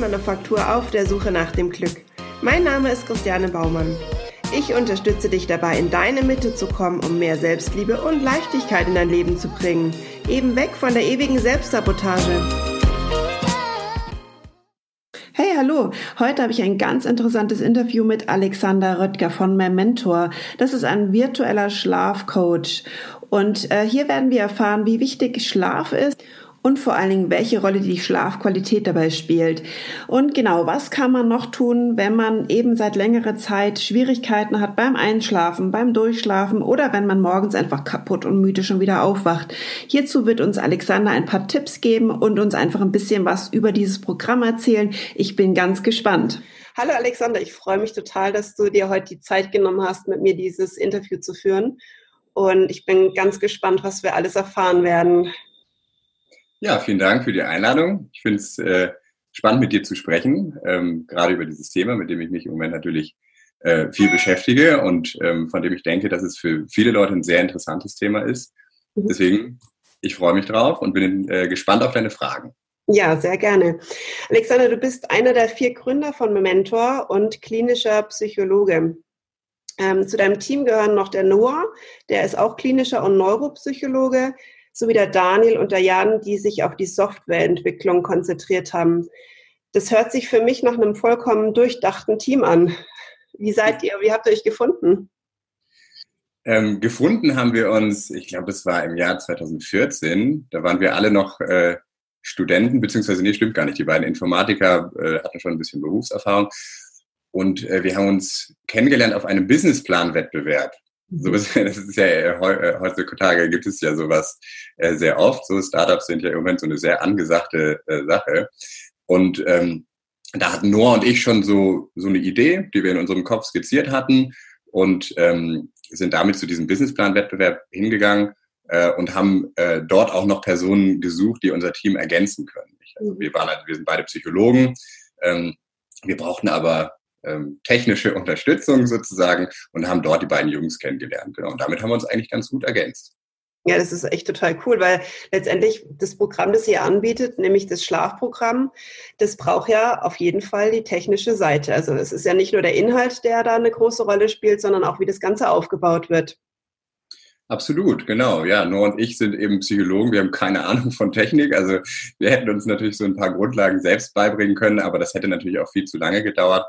Selbstmanufaktur auf der Suche nach dem Glück. Mein Name ist Christiane Baumann. Ich unterstütze dich dabei, in deine Mitte zu kommen, um mehr Selbstliebe und Leichtigkeit in dein Leben zu bringen. Eben weg von der ewigen Selbstsabotage. Hey, hallo. Heute habe ich ein ganz interessantes Interview mit Alexander Röttger von Memento. Das ist ein virtueller Schlafcoach. Und äh, hier werden wir erfahren, wie wichtig Schlaf ist und vor allen Dingen, welche Rolle die Schlafqualität dabei spielt. Und genau, was kann man noch tun, wenn man eben seit längerer Zeit Schwierigkeiten hat beim Einschlafen, beim Durchschlafen oder wenn man morgens einfach kaputt und müde schon wieder aufwacht. Hierzu wird uns Alexander ein paar Tipps geben und uns einfach ein bisschen was über dieses Programm erzählen. Ich bin ganz gespannt. Hallo Alexander, ich freue mich total, dass du dir heute die Zeit genommen hast, mit mir dieses Interview zu führen. Und ich bin ganz gespannt, was wir alles erfahren werden. Ja, vielen Dank für die Einladung. Ich finde es äh, spannend, mit dir zu sprechen, ähm, gerade über dieses Thema, mit dem ich mich im Moment natürlich äh, viel beschäftige und ähm, von dem ich denke, dass es für viele Leute ein sehr interessantes Thema ist. Mhm. Deswegen, ich freue mich drauf und bin äh, gespannt auf deine Fragen. Ja, sehr gerne. Alexander, du bist einer der vier Gründer von Mementor und klinischer Psychologe. Ähm, zu deinem Team gehören noch der Noah, der ist auch klinischer und Neuropsychologe, sowie der Daniel und der Jan, die sich auf die Softwareentwicklung konzentriert haben. Das hört sich für mich nach einem vollkommen durchdachten Team an. Wie seid ihr? Wie habt ihr euch gefunden? Ähm, gefunden haben wir uns, ich glaube, es war im Jahr 2014. Da waren wir alle noch äh, Studenten, beziehungsweise, nee, stimmt gar nicht. Die beiden Informatiker äh, hatten schon ein bisschen Berufserfahrung. Und äh, wir haben uns kennengelernt auf einem Businessplan-Wettbewerb. So ist, das ist ja äh, äh, heutzutage gibt es ja sowas äh, sehr oft. So Startups sind ja im Moment so eine sehr angesagte äh, Sache. Und ähm, da hatten Noah und ich schon so so eine Idee, die wir in unserem Kopf skizziert hatten und ähm, sind damit zu diesem Businessplan-Wettbewerb hingegangen äh, und haben äh, dort auch noch Personen gesucht, die unser Team ergänzen können. Also wir waren, wir sind beide Psychologen. Ähm, wir brauchten aber ähm, technische Unterstützung sozusagen und haben dort die beiden Jungs kennengelernt. Genau. Und damit haben wir uns eigentlich ganz gut ergänzt. Ja, das ist echt total cool, weil letztendlich das Programm, das ihr anbietet, nämlich das Schlafprogramm, das braucht ja auf jeden Fall die technische Seite. Also es ist ja nicht nur der Inhalt, der da eine große Rolle spielt, sondern auch, wie das Ganze aufgebaut wird. Absolut, genau. Ja, Noah und ich sind eben Psychologen. Wir haben keine Ahnung von Technik. Also wir hätten uns natürlich so ein paar Grundlagen selbst beibringen können, aber das hätte natürlich auch viel zu lange gedauert.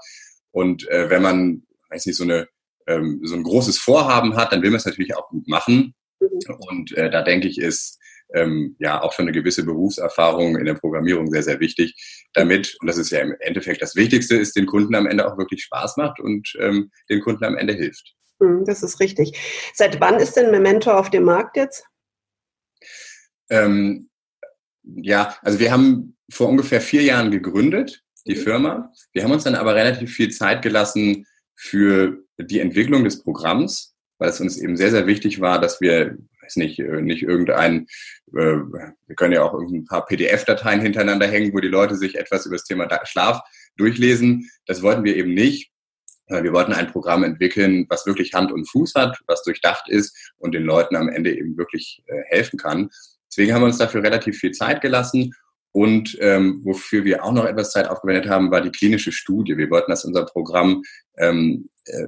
Und äh, wenn man, weiß nicht, so eine ähm, so ein großes Vorhaben hat, dann will man es natürlich auch gut machen. Mhm. Und äh, da denke ich, ist ähm, ja auch schon eine gewisse Berufserfahrung in der Programmierung sehr, sehr wichtig, damit, und das ist ja im Endeffekt das Wichtigste, ist den Kunden am Ende auch wirklich Spaß macht und ähm, den Kunden am Ende hilft. Mhm, das ist richtig. Seit wann ist denn Memento auf dem Markt jetzt? Ähm, ja, also wir haben vor ungefähr vier Jahren gegründet die. Firma. Wir haben uns dann aber relativ viel Zeit gelassen für die Entwicklung des Programms, weil es uns eben sehr, sehr wichtig war, dass wir, weiß nicht, äh, nicht irgendein, äh, wir können ja auch ein paar PDF-Dateien hintereinander hängen, wo die Leute sich etwas über das Thema Schlaf durchlesen. Das wollten wir eben nicht. Wir wollten ein Programm entwickeln, was wirklich Hand und Fuß hat, was durchdacht ist und den Leuten am Ende eben wirklich äh, helfen kann. Deswegen haben wir uns dafür relativ viel Zeit gelassen und ähm, wofür wir auch noch etwas Zeit aufgewendet haben, war die klinische Studie. Wir wollten, dass unser Programm ähm, äh,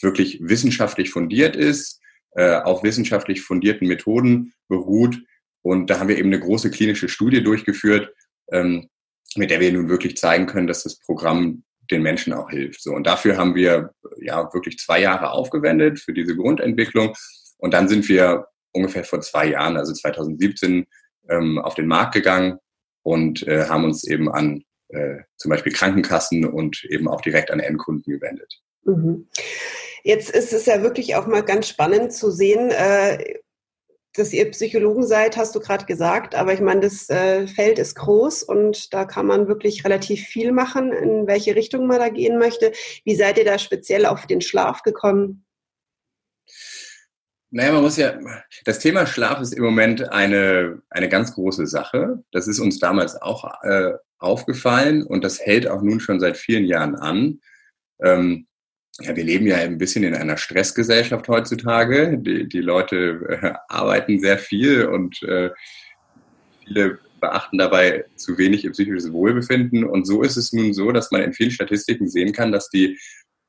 wirklich wissenschaftlich fundiert ist, äh, auf wissenschaftlich fundierten Methoden beruht. Und da haben wir eben eine große klinische Studie durchgeführt, ähm, mit der wir nun wirklich zeigen können, dass das Programm den Menschen auch hilft. So, und dafür haben wir ja wirklich zwei Jahre aufgewendet für diese Grundentwicklung. Und dann sind wir ungefähr vor zwei Jahren, also 2017, ähm, auf den Markt gegangen und äh, haben uns eben an äh, zum Beispiel Krankenkassen und eben auch direkt an Endkunden gewendet. Mhm. Jetzt ist es ja wirklich auch mal ganz spannend zu sehen, äh, dass ihr Psychologen seid, hast du gerade gesagt, aber ich meine, das äh, Feld ist groß und da kann man wirklich relativ viel machen, in welche Richtung man da gehen möchte. Wie seid ihr da speziell auf den Schlaf gekommen? Naja, man muss ja, das Thema Schlaf ist im Moment eine, eine ganz große Sache. Das ist uns damals auch äh, aufgefallen und das hält auch nun schon seit vielen Jahren an. Ähm, ja, wir leben ja ein bisschen in einer Stressgesellschaft heutzutage. Die, die Leute äh, arbeiten sehr viel und äh, viele beachten dabei zu wenig ihr psychisches Wohlbefinden. Und so ist es nun so, dass man in vielen Statistiken sehen kann, dass die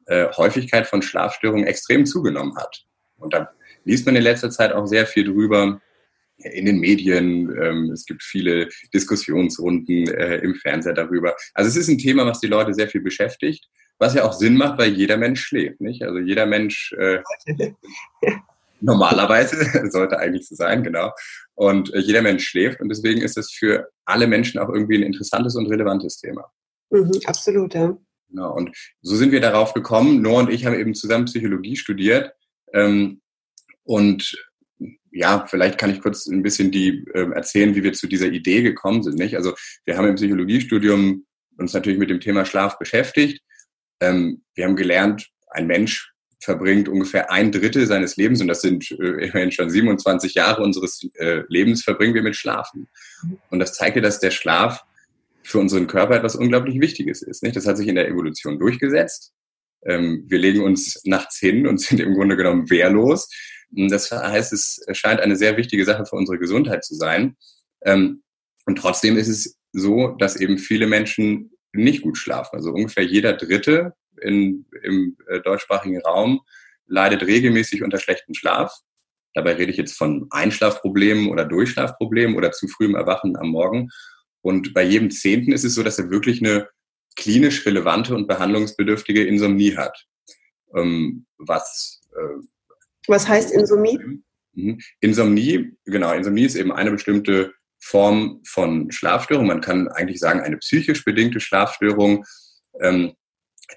äh, Häufigkeit von Schlafstörungen extrem zugenommen hat. Und da liest man in letzter Zeit auch sehr viel drüber in den Medien. Ähm, es gibt viele Diskussionsrunden äh, im Fernseher darüber. Also es ist ein Thema, was die Leute sehr viel beschäftigt, was ja auch Sinn macht, weil jeder Mensch schläft. Nicht? Also jeder Mensch äh, normalerweise sollte eigentlich so sein, genau. Und äh, jeder Mensch schläft und deswegen ist es für alle Menschen auch irgendwie ein interessantes und relevantes Thema. Mhm, absolut, ja. Genau. Und so sind wir darauf gekommen. Noah und ich haben eben zusammen Psychologie studiert. Ähm, und ja, vielleicht kann ich kurz ein bisschen die äh, erzählen, wie wir zu dieser Idee gekommen sind. Nicht? Also wir haben im Psychologiestudium uns natürlich mit dem Thema Schlaf beschäftigt. Ähm, wir haben gelernt, ein Mensch verbringt ungefähr ein Drittel seines Lebens, und das sind äh, immerhin schon 27 Jahre unseres äh, Lebens, verbringen wir mit Schlafen. Und das zeigt dir, dass der Schlaf für unseren Körper etwas unglaublich Wichtiges ist. Nicht? Das hat sich in der Evolution durchgesetzt. Ähm, wir legen uns nachts hin und sind im Grunde genommen wehrlos. Das heißt, es scheint eine sehr wichtige Sache für unsere Gesundheit zu sein. Ähm, und trotzdem ist es so, dass eben viele Menschen nicht gut schlafen. Also ungefähr jeder Dritte in, im äh, deutschsprachigen Raum leidet regelmäßig unter schlechtem Schlaf. Dabei rede ich jetzt von Einschlafproblemen oder Durchschlafproblemen oder zu frühem Erwachen am Morgen. Und bei jedem Zehnten ist es so, dass er wirklich eine klinisch relevante und behandlungsbedürftige Insomnie hat. Ähm, was, äh, was heißt Insomnie? Mhm. Insomnie, genau, Insomnie ist eben eine bestimmte Form von Schlafstörung. Man kann eigentlich sagen, eine psychisch bedingte Schlafstörung, ähm,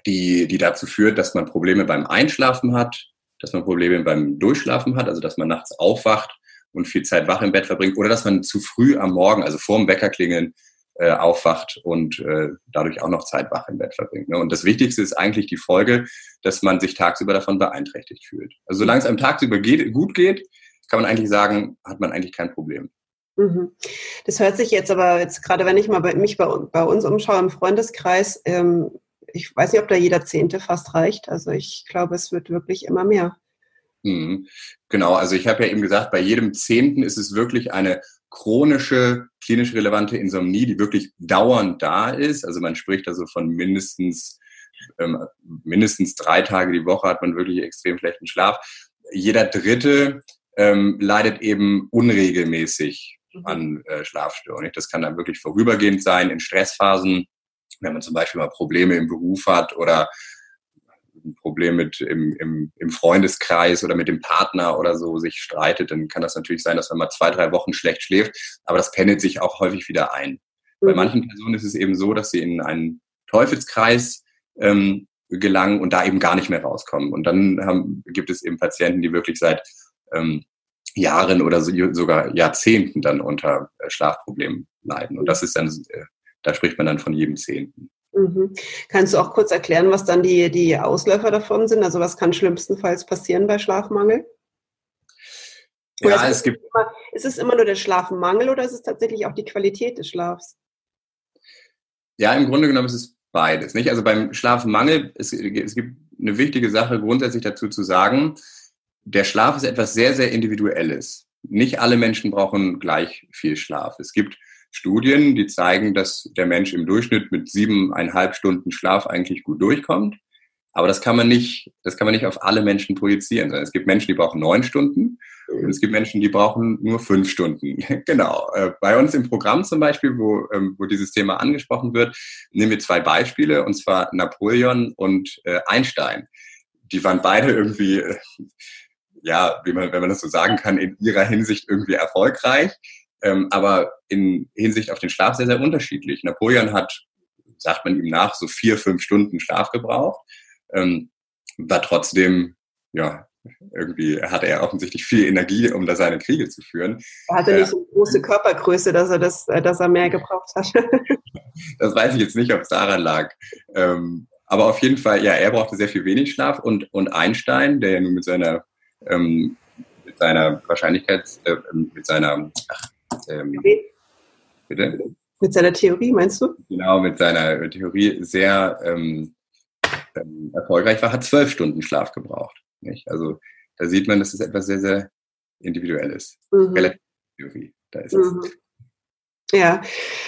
die, die dazu führt, dass man Probleme beim Einschlafen hat, dass man Probleme beim Durchschlafen hat, also dass man nachts aufwacht und viel Zeit wach im Bett verbringt oder dass man zu früh am Morgen, also vor dem Weckerklingeln, äh, aufwacht und äh, dadurch auch noch Zeit wach im Bett verbringt. Ne? Und das Wichtigste ist eigentlich die Folge, dass man sich tagsüber davon beeinträchtigt fühlt. Also solange es einem tagsüber geht, gut geht, kann man eigentlich sagen, hat man eigentlich kein Problem. Mhm. Das hört sich jetzt aber jetzt gerade, wenn ich mal bei, mich bei, bei uns umschaue im Freundeskreis, ähm, ich weiß nicht, ob da jeder Zehnte fast reicht. Also ich glaube, es wird wirklich immer mehr. Mhm. Genau, also ich habe ja eben gesagt, bei jedem Zehnten ist es wirklich eine chronische, klinisch relevante Insomnie, die wirklich dauernd da ist. Also man spricht also von mindestens, ähm, mindestens drei Tage die Woche hat man wirklich extrem schlechten Schlaf. Jeder Dritte ähm, leidet eben unregelmäßig mhm. an äh, Schlafstörungen. Das kann dann wirklich vorübergehend sein in Stressphasen, wenn man zum Beispiel mal Probleme im Beruf hat oder ein Problem mit im, im, im Freundeskreis oder mit dem Partner oder so sich streitet, dann kann das natürlich sein, dass man mal zwei, drei Wochen schlecht schläft, aber das pendelt sich auch häufig wieder ein. Mhm. Bei manchen Personen ist es eben so, dass sie in einen Teufelskreis ähm, gelangen und da eben gar nicht mehr rauskommen. Und dann haben, gibt es eben Patienten, die wirklich seit ähm, Jahren oder so, sogar Jahrzehnten dann unter äh, Schlafproblemen leiden. Und das ist dann, äh, da spricht man dann von jedem Zehnten. Mhm. Kannst du auch kurz erklären, was dann die, die Ausläufer davon sind? Also was kann schlimmstenfalls passieren bei Schlafmangel? Oder ja, es, gibt. Immer, ist es immer nur der Schlafmangel oder ist es tatsächlich auch die Qualität des Schlafs? Ja, im Grunde genommen ist es beides. Nicht? Also beim Schlafmangel, es, es gibt eine wichtige Sache grundsätzlich dazu zu sagen, der Schlaf ist etwas sehr, sehr Individuelles. Nicht alle Menschen brauchen gleich viel Schlaf. Es gibt Studien, die zeigen, dass der Mensch im Durchschnitt mit siebeneinhalb Stunden Schlaf eigentlich gut durchkommt. Aber das kann man nicht, das kann man nicht auf alle Menschen projizieren. Es gibt Menschen, die brauchen neun Stunden und es gibt Menschen, die brauchen nur fünf Stunden. genau. Äh, bei uns im Programm zum Beispiel, wo, ähm, wo dieses Thema angesprochen wird, nehmen wir zwei Beispiele, und zwar Napoleon und äh, Einstein. Die waren beide irgendwie, äh, ja, wie man, wenn man das so sagen kann, in ihrer Hinsicht irgendwie erfolgreich ähm, aber in Hinsicht auf den Schlaf sehr, sehr unterschiedlich. Napoleon hat, sagt man ihm nach, so vier, fünf Stunden Schlaf gebraucht, ähm, war trotzdem, ja, irgendwie hatte er offensichtlich viel Energie, um da seine Kriege zu führen. Er hatte nicht so eine große Körpergröße, dass er, das, äh, dass er mehr gebraucht hat. das weiß ich jetzt nicht, ob es daran lag. Ähm, aber auf jeden Fall, ja, er brauchte sehr viel wenig Schlaf und, und Einstein, der ja nun mit seiner, ähm, mit seiner Wahrscheinlichkeit, äh, mit seiner, ach, ähm, bitte? Mit seiner Theorie, meinst du? Genau, mit seiner Theorie sehr ähm, ähm, erfolgreich war, hat zwölf Stunden Schlaf gebraucht. Nicht? Also da sieht man, dass es etwas sehr, sehr Individuelles. Mhm. Relativ Theorie. Da ist mhm. es. Ja,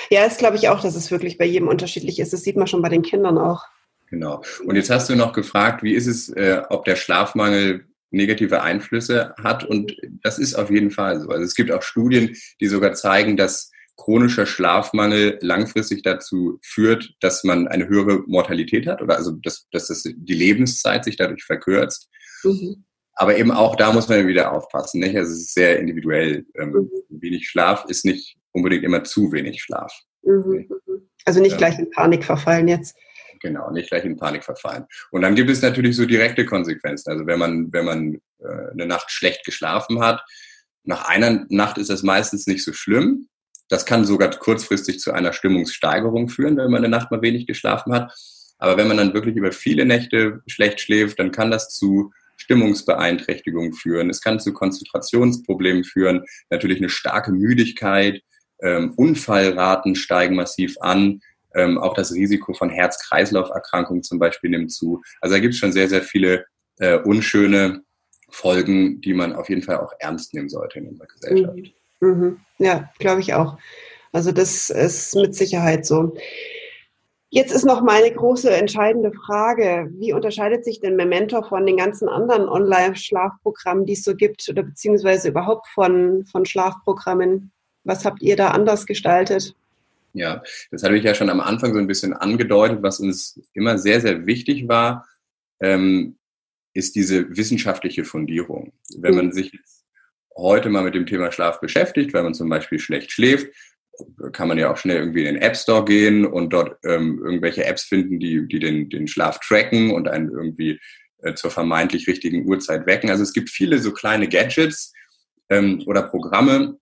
ja, das glaube ich auch, dass es wirklich bei jedem unterschiedlich ist. Das sieht man schon bei den Kindern auch. Genau. Und jetzt hast du noch gefragt, wie ist es, äh, ob der Schlafmangel negative Einflüsse hat? Und das ist auf jeden Fall so. Also es gibt auch Studien, die sogar zeigen, dass chronischer Schlafmangel langfristig dazu führt, dass man eine höhere Mortalität hat oder also dass, dass das die Lebenszeit sich dadurch verkürzt. Mhm. Aber eben auch da muss man wieder aufpassen. Nicht? Also es ist sehr individuell. Ähm, mhm. Wenig Schlaf ist nicht unbedingt immer zu wenig Schlaf. Mhm. mhm. Also nicht gleich in Panik verfallen jetzt. Genau, nicht gleich in Panik verfallen. Und dann gibt es natürlich so direkte Konsequenzen. Also wenn man, wenn man äh, eine Nacht schlecht geschlafen hat, nach einer Nacht ist das meistens nicht so schlimm. Das kann sogar kurzfristig zu einer Stimmungssteigerung führen, wenn man eine Nacht mal wenig geschlafen hat. Aber wenn man dann wirklich über viele Nächte schlecht schläft, dann kann das zu Stimmungsbeeinträchtigungen führen. Es kann zu Konzentrationsproblemen führen. Natürlich eine starke Müdigkeit. Ähm, Unfallraten steigen massiv an. Ähm, auch das Risiko von Herz-Kreislauf-Erkrankungen zum Beispiel nimmt zu. Also da gibt es schon sehr, sehr viele äh, unschöne Folgen, die man auf jeden Fall auch ernst nehmen sollte in unserer Gesellschaft. Mhm. Mhm. Ja, glaube ich auch. Also das ist mit Sicherheit so. Jetzt ist noch meine große entscheidende Frage. Wie unterscheidet sich denn Memento von den ganzen anderen Online-Schlafprogrammen, die es so gibt oder beziehungsweise überhaupt von, von Schlafprogrammen? Was habt ihr da anders gestaltet? Ja, das hatte ich ja schon am Anfang so ein bisschen angedeutet. Was uns immer sehr, sehr wichtig war, ähm, ist diese wissenschaftliche Fundierung. Wenn man sich jetzt heute mal mit dem Thema Schlaf beschäftigt, wenn man zum Beispiel schlecht schläft, kann man ja auch schnell irgendwie in den App Store gehen und dort ähm, irgendwelche Apps finden, die, die den, den Schlaf tracken und einen irgendwie äh, zur vermeintlich richtigen Uhrzeit wecken. Also es gibt viele so kleine Gadgets ähm, oder Programme,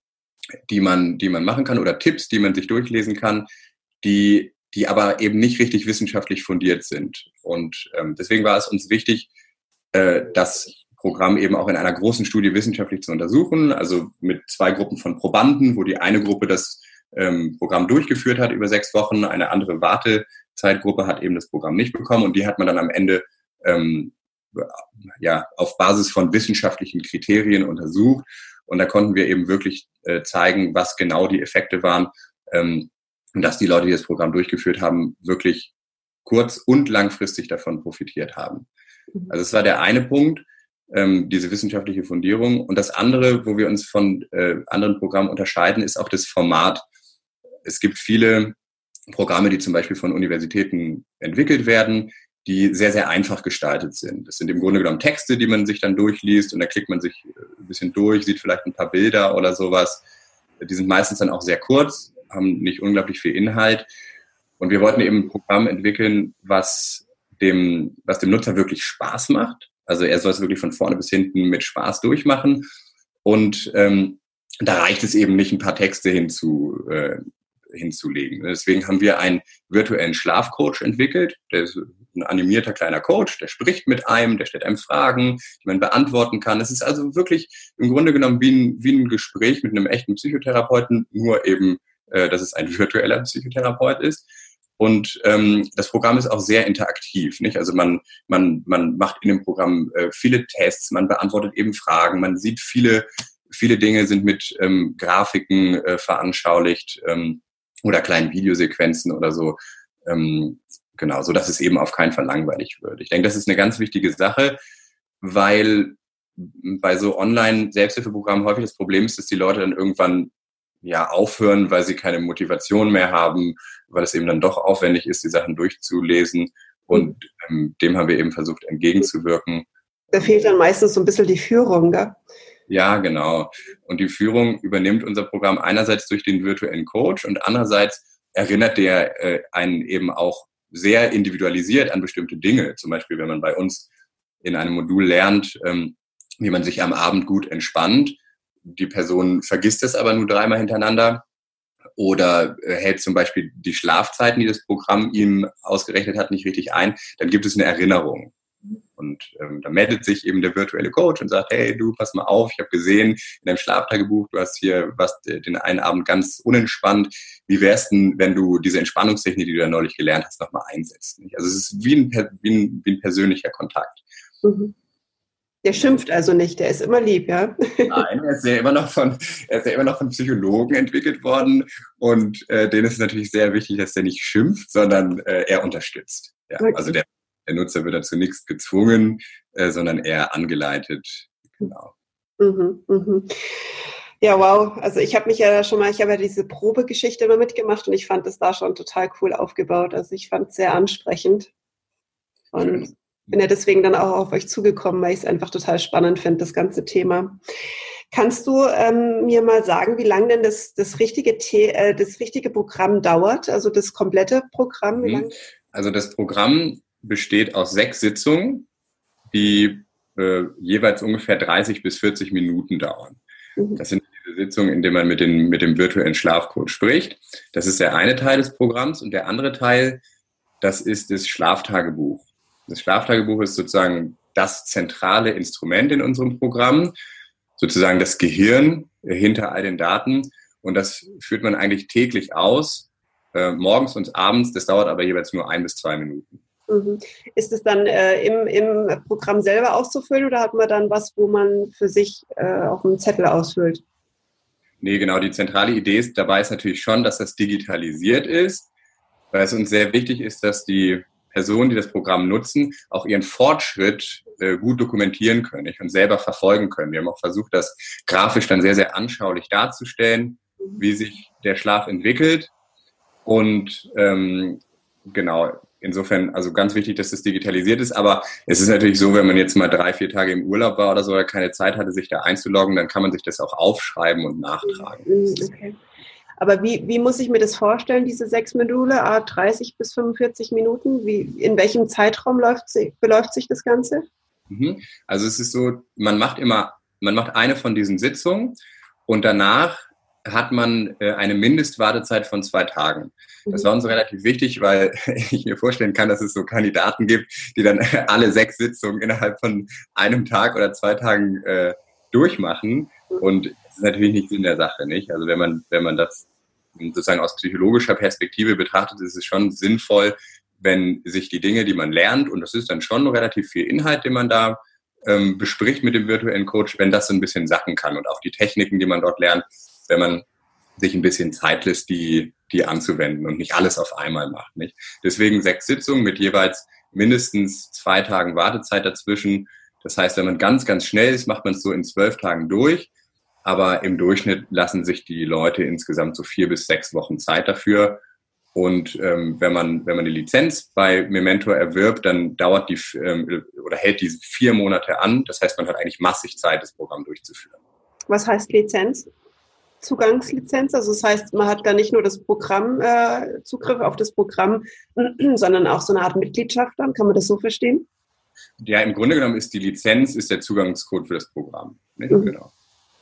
die man, die man machen kann oder Tipps, die man sich durchlesen kann, die, die aber eben nicht richtig wissenschaftlich fundiert sind. Und ähm, deswegen war es uns wichtig, äh, dass Programm eben auch in einer großen Studie wissenschaftlich zu untersuchen, also mit zwei Gruppen von Probanden, wo die eine Gruppe das ähm, Programm durchgeführt hat über sechs Wochen, eine andere Wartezeitgruppe hat eben das Programm nicht bekommen und die hat man dann am Ende ähm, ja, auf Basis von wissenschaftlichen Kriterien untersucht und da konnten wir eben wirklich äh, zeigen, was genau die Effekte waren ähm, und dass die Leute, die das Programm durchgeführt haben, wirklich kurz- und langfristig davon profitiert haben. Mhm. Also es war der eine Punkt ähm, diese wissenschaftliche Fundierung. Und das andere, wo wir uns von äh, anderen Programmen unterscheiden, ist auch das Format. Es gibt viele Programme, die zum Beispiel von Universitäten entwickelt werden, die sehr, sehr einfach gestaltet sind. Das sind im Grunde genommen Texte, die man sich dann durchliest und da klickt man sich äh, ein bisschen durch, sieht vielleicht ein paar Bilder oder sowas. Die sind meistens dann auch sehr kurz, haben nicht unglaublich viel Inhalt. Und wir wollten eben ein Programm entwickeln, was dem, was dem Nutzer wirklich Spaß macht also er soll es wirklich von vorne bis hinten mit Spaß durchmachen. Und ähm, da reicht es eben nicht, ein paar Texte hinzu, äh, hinzulegen. Deswegen haben wir einen virtuellen Schlafcoach entwickelt. Der ist ein animierter kleiner Coach, der spricht mit einem, der stellt einem Fragen, die man beantworten kann. Es ist also wirklich im Grunde genommen wie ein, wie ein Gespräch mit einem echten Psychotherapeuten, nur eben, äh, dass es ein virtueller Psychotherapeut ist. Und ähm, das Programm ist auch sehr interaktiv. Nicht? Also man, man, man macht in dem Programm äh, viele Tests, man beantwortet eben Fragen, man sieht viele, viele Dinge sind mit ähm, Grafiken äh, veranschaulicht ähm, oder kleinen Videosequenzen oder so. Ähm, genau, so dass es eben auf keinen Fall langweilig wird. Ich denke, das ist eine ganz wichtige Sache, weil bei so Online-Selbsthilfeprogrammen häufig das Problem ist, dass die Leute dann irgendwann ja aufhören, weil sie keine Motivation mehr haben, weil es eben dann doch aufwendig ist, die Sachen durchzulesen. Und ähm, dem haben wir eben versucht entgegenzuwirken. Da fehlt dann meistens so ein bisschen die Führung, gell? Ja, genau. Und die Führung übernimmt unser Programm einerseits durch den virtuellen Coach und andererseits erinnert der äh, einen eben auch sehr individualisiert an bestimmte Dinge. Zum Beispiel, wenn man bei uns in einem Modul lernt, ähm, wie man sich am Abend gut entspannt, die Person vergisst es aber nur dreimal hintereinander oder äh, hält zum Beispiel die Schlafzeiten, die das Programm ihm ausgerechnet hat, nicht richtig ein, dann gibt es eine Erinnerung. Und ähm, da meldet sich eben der virtuelle Coach und sagt, hey, du, pass mal auf, ich habe gesehen in deinem Schlaftagebuch, du hast hier was den einen Abend ganz unentspannt. Wie wär's denn, wenn du diese Entspannungstechnik, die du da neulich gelernt hast, nochmal einsetzt? Also es ist wie ein, wie ein, wie ein persönlicher Kontakt. Mhm. Der schimpft also nicht, der ist immer lieb, ja? Nein, er ist ja immer noch von, er ist ja immer noch von Psychologen entwickelt worden und äh, denen ist natürlich sehr wichtig, dass der nicht schimpft, sondern äh, er unterstützt. Ja, okay. Also der, der Nutzer wird dazu nichts gezwungen, äh, sondern eher angeleitet. Genau. Mhm, mhm. Ja, wow. Also ich habe mich ja schon mal, ich habe ja diese Probegeschichte immer mitgemacht und ich fand das da schon total cool aufgebaut. Also ich fand es sehr ansprechend. Und bin ja deswegen dann auch auf euch zugekommen, weil ich es einfach total spannend finde, das ganze Thema. Kannst du ähm, mir mal sagen, wie lange denn das, das, richtige The äh, das richtige Programm dauert? Also das komplette Programm? Mhm. Also das Programm besteht aus sechs Sitzungen, die äh, jeweils ungefähr 30 bis 40 Minuten dauern. Mhm. Das sind diese Sitzungen, in denen man mit, den, mit dem virtuellen Schlafcoach spricht. Das ist der eine Teil des Programms und der andere Teil, das ist das Schlaftagebuch. Das Schlaftagebuch ist sozusagen das zentrale Instrument in unserem Programm, sozusagen das Gehirn hinter all den Daten. Und das führt man eigentlich täglich aus, äh, morgens und abends. Das dauert aber jeweils nur ein bis zwei Minuten. Mhm. Ist es dann äh, im, im Programm selber auszufüllen oder hat man dann was, wo man für sich äh, auf einem Zettel ausfüllt? Nee, genau. Die zentrale Idee ist, dabei ist natürlich schon, dass das digitalisiert ist, weil es uns sehr wichtig ist, dass die Personen, die das Programm nutzen, auch ihren Fortschritt äh, gut dokumentieren können und selber verfolgen können. Wir haben auch versucht, das grafisch dann sehr, sehr anschaulich darzustellen, wie sich der Schlaf entwickelt. Und ähm, genau, Insofern, also ganz wichtig, dass das digitalisiert ist. Aber es ist natürlich so, wenn man jetzt mal drei, vier Tage im Urlaub war oder so, oder keine Zeit hatte, sich da einzuloggen, dann kann man sich das auch aufschreiben und nachtragen. Mhm, okay. Aber wie, wie muss ich mir das vorstellen, diese sechs Module, 30 bis 45 Minuten? Wie, in welchem Zeitraum läuft, beläuft sich das Ganze? Mhm. Also es ist so, man macht immer, man macht eine von diesen Sitzungen und danach hat man äh, eine Mindestwartezeit von zwei Tagen. Das war uns relativ wichtig, weil ich mir vorstellen kann, dass es so Kandidaten gibt, die dann alle sechs Sitzungen innerhalb von einem Tag oder zwei Tagen äh, durchmachen. Und das ist natürlich nicht Sinn der Sache, nicht? Also wenn man, wenn man das sozusagen aus psychologischer Perspektive betrachtet, ist es schon sinnvoll, wenn sich die Dinge, die man lernt, und das ist dann schon relativ viel Inhalt, den man da ähm, bespricht mit dem virtuellen Coach, wenn das so ein bisschen sacken kann und auch die Techniken, die man dort lernt, wenn man sich ein bisschen Zeit lässt, die, die anzuwenden und nicht alles auf einmal macht. Nicht? Deswegen sechs Sitzungen mit jeweils mindestens zwei Tagen Wartezeit dazwischen. Das heißt, wenn man ganz, ganz schnell ist, macht man es so in zwölf Tagen durch. Aber im Durchschnitt lassen sich die Leute insgesamt so vier bis sechs Wochen Zeit dafür. Und ähm, wenn man wenn man die Lizenz bei Memento erwirbt, dann dauert die ähm, oder hält diese vier Monate an. Das heißt, man hat eigentlich massig Zeit, das Programm durchzuführen. Was heißt Lizenz? Zugangslizenz. Also das heißt, man hat da nicht nur das Programm, äh, Zugriff auf das Programm, sondern auch so eine Art Mitgliedschaft dann. Kann man das so verstehen? Ja, im Grunde genommen ist die Lizenz ist der Zugangscode für das Programm. Mhm. Genau.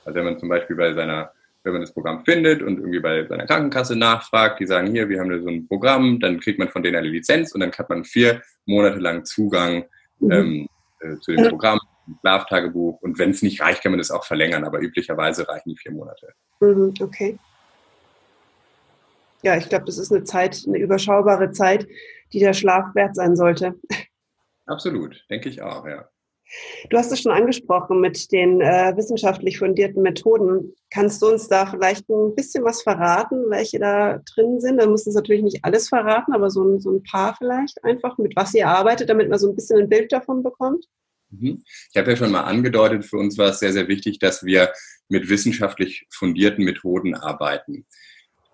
Also wenn man zum Beispiel bei seiner, wenn man das Programm findet und irgendwie bei seiner Krankenkasse nachfragt, die sagen, hier, wir haben da so ein Programm, dann kriegt man von denen eine Lizenz und dann hat man vier Monate lang Zugang mhm. ähm, äh, zu dem Programm ein Schlaftagebuch und wenn es nicht reicht, kann man das auch verlängern, aber üblicherweise reichen die vier Monate. Mhm, okay. Ja, ich glaube, das ist eine Zeit, eine überschaubare Zeit, die der Schlaf wert sein sollte. Absolut, denke ich auch, ja. Du hast es schon angesprochen mit den äh, wissenschaftlich fundierten Methoden. Kannst du uns da vielleicht ein bisschen was verraten, welche da drin sind? Da musst du natürlich nicht alles verraten, aber so ein, so ein paar vielleicht einfach, mit was ihr arbeitet, damit man so ein bisschen ein Bild davon bekommt. Mhm. Ich habe ja schon mal angedeutet, für uns war es sehr, sehr wichtig, dass wir mit wissenschaftlich fundierten Methoden arbeiten.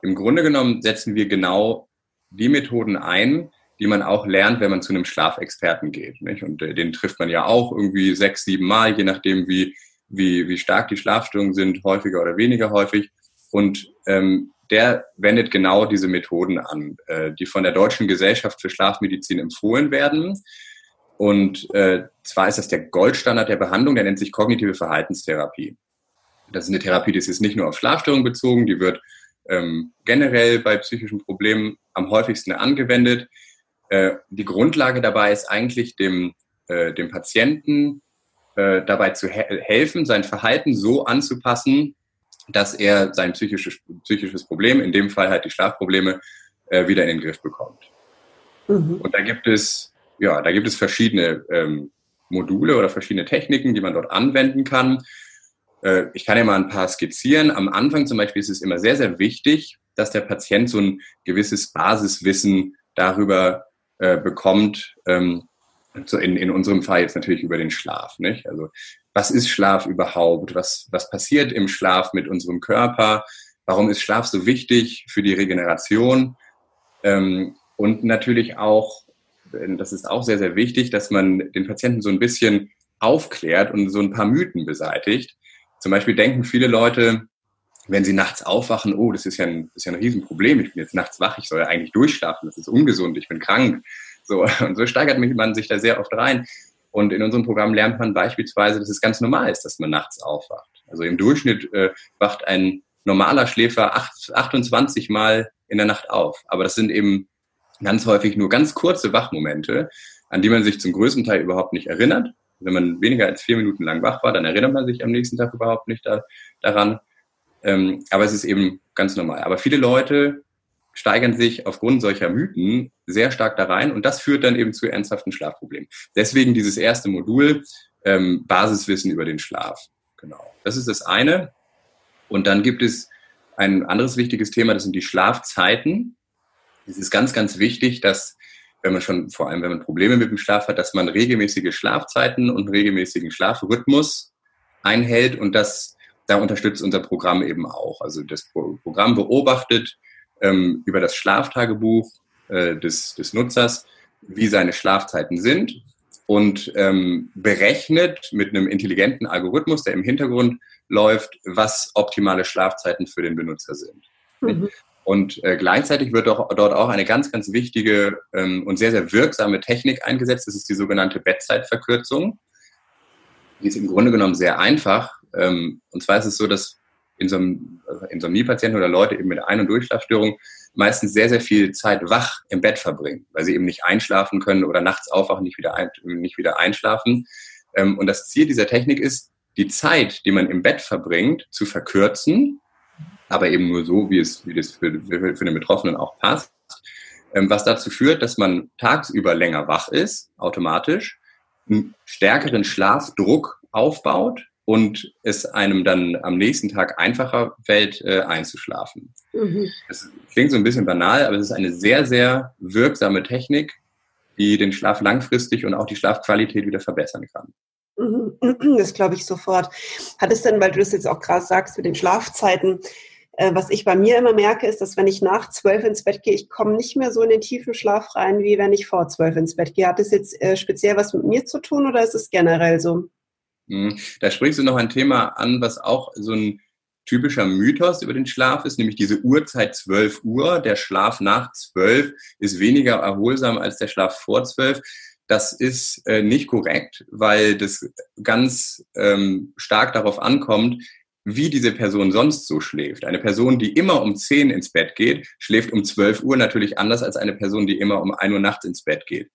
Im Grunde genommen setzen wir genau die Methoden ein, die man auch lernt, wenn man zu einem Schlafexperten geht. Nicht? Und äh, den trifft man ja auch irgendwie sechs, sieben Mal, je nachdem, wie, wie, wie stark die Schlafstörungen sind, häufiger oder weniger häufig. Und ähm, der wendet genau diese Methoden an, äh, die von der Deutschen Gesellschaft für Schlafmedizin empfohlen werden. Und äh, zwar ist das der Goldstandard der Behandlung, der nennt sich kognitive Verhaltenstherapie. Das ist eine Therapie, die ist jetzt nicht nur auf Schlafstörungen bezogen, die wird ähm, generell bei psychischen Problemen am häufigsten angewendet. Äh, die Grundlage dabei ist eigentlich dem, äh, dem Patienten äh, dabei zu he helfen, sein Verhalten so anzupassen, dass er sein psychisches, psychisches Problem, in dem Fall halt die Schlafprobleme, äh, wieder in den Griff bekommt. Mhm. Und da gibt es ja, da gibt es verschiedene ähm, Module oder verschiedene Techniken, die man dort anwenden kann. Äh, ich kann ja mal ein paar skizzieren. Am Anfang zum Beispiel ist es immer sehr, sehr wichtig, dass der Patient so ein gewisses Basiswissen darüber äh, bekommt, ähm, so in, in unserem Fall jetzt natürlich über den Schlaf. Nicht? Also was ist Schlaf überhaupt? Was, was passiert im Schlaf mit unserem Körper? Warum ist Schlaf so wichtig für die Regeneration? Ähm, und natürlich auch, das ist auch sehr, sehr wichtig, dass man den Patienten so ein bisschen aufklärt und so ein paar Mythen beseitigt. Zum Beispiel denken viele Leute, wenn sie nachts aufwachen, oh, das ist ja ein, ist ja ein Riesenproblem, ich bin jetzt nachts wach, ich soll ja eigentlich durchschlafen, das ist ungesund, ich bin krank. So, und so steigert man sich da sehr oft rein. Und in unserem Programm lernt man beispielsweise, dass es ganz normal ist, dass man nachts aufwacht. Also im Durchschnitt äh, wacht ein normaler Schläfer 8, 28 Mal in der Nacht auf. Aber das sind eben ganz häufig nur ganz kurze Wachmomente, an die man sich zum größten Teil überhaupt nicht erinnert. Wenn man weniger als vier Minuten lang wach war, dann erinnert man sich am nächsten Tag überhaupt nicht da, daran. Ähm, aber es ist eben ganz normal. Aber viele Leute steigern sich aufgrund solcher Mythen sehr stark da rein und das führt dann eben zu ernsthaften Schlafproblemen. Deswegen dieses erste Modul, ähm, Basiswissen über den Schlaf. Genau. Das ist das eine. Und dann gibt es ein anderes wichtiges Thema, das sind die Schlafzeiten. Es ist ganz, ganz wichtig, dass wenn man schon, vor allem wenn man Probleme mit dem Schlaf hat, dass man regelmäßige Schlafzeiten und regelmäßigen Schlafrhythmus einhält und das, da unterstützt unser Programm eben auch. Also das Programm beobachtet ähm, über das Schlaftagebuch äh, des, des Nutzers, wie seine Schlafzeiten sind und ähm, berechnet mit einem intelligenten Algorithmus, der im Hintergrund läuft, was optimale Schlafzeiten für den Benutzer sind. Mhm. Und äh, gleichzeitig wird auch, dort auch eine ganz, ganz wichtige ähm, und sehr, sehr wirksame Technik eingesetzt. Das ist die sogenannte Bettzeitverkürzung. Die ist im Grunde genommen sehr einfach. Ähm, und zwar ist es so, dass Insom Insomnie-Patienten oder Leute eben mit Ein- und Durchschlafstörungen meistens sehr, sehr viel Zeit wach im Bett verbringen, weil sie eben nicht einschlafen können oder nachts aufwachen, nicht wieder, ein, nicht wieder einschlafen. Ähm, und das Ziel dieser Technik ist, die Zeit, die man im Bett verbringt, zu verkürzen, aber eben nur so, wie es, wie das für, für, für den Betroffenen auch passt, ähm, was dazu führt, dass man tagsüber länger wach ist, automatisch, einen stärkeren Schlafdruck aufbaut und es einem dann am nächsten Tag einfacher fällt, äh, einzuschlafen. Mhm. Das klingt so ein bisschen banal, aber es ist eine sehr, sehr wirksame Technik, die den Schlaf langfristig und auch die Schlafqualität wieder verbessern kann. Mhm. Das glaube ich sofort. Hat es denn, weil du das jetzt auch gerade sagst mit den Schlafzeiten, was ich bei mir immer merke, ist, dass wenn ich nach zwölf ins Bett gehe, ich komme nicht mehr so in den tiefen Schlaf rein, wie wenn ich vor zwölf ins Bett gehe. Hat das jetzt äh, speziell was mit mir zu tun oder ist es generell so? Mhm. Da sprichst du noch ein Thema an, was auch so ein typischer Mythos über den Schlaf ist, nämlich diese Uhrzeit 12 Uhr. Der Schlaf nach 12 ist weniger erholsam als der Schlaf vor 12. Das ist äh, nicht korrekt, weil das ganz ähm, stark darauf ankommt, wie diese Person sonst so schläft. Eine Person, die immer um 10 ins Bett geht, schläft um 12 Uhr natürlich anders als eine Person, die immer um 1 Uhr nachts ins Bett geht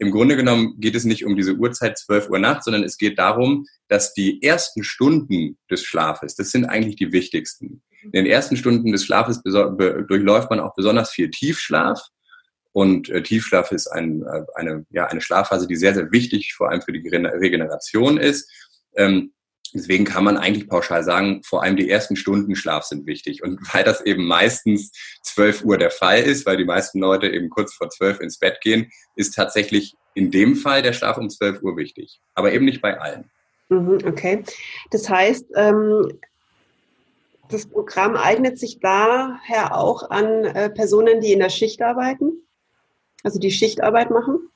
im Grunde genommen geht es nicht um diese Uhrzeit 12 Uhr nachts, sondern es geht darum, dass die ersten Stunden des Schlafes, das sind eigentlich die wichtigsten. In den ersten Stunden des Schlafes durchläuft man auch besonders viel Tiefschlaf. Und äh, Tiefschlaf ist ein, äh, eine, ja, eine Schlafphase, die sehr, sehr wichtig vor allem für die Regeneration ist. Ähm, Deswegen kann man eigentlich pauschal sagen, vor allem die ersten Stunden Schlaf sind wichtig. Und weil das eben meistens 12 Uhr der Fall ist, weil die meisten Leute eben kurz vor 12 ins Bett gehen, ist tatsächlich in dem Fall der Schlaf um 12 Uhr wichtig. Aber eben nicht bei allen. Mhm, okay. Das heißt, ähm, das Programm eignet sich daher auch an äh, Personen, die in der Schicht arbeiten, also die Schichtarbeit machen?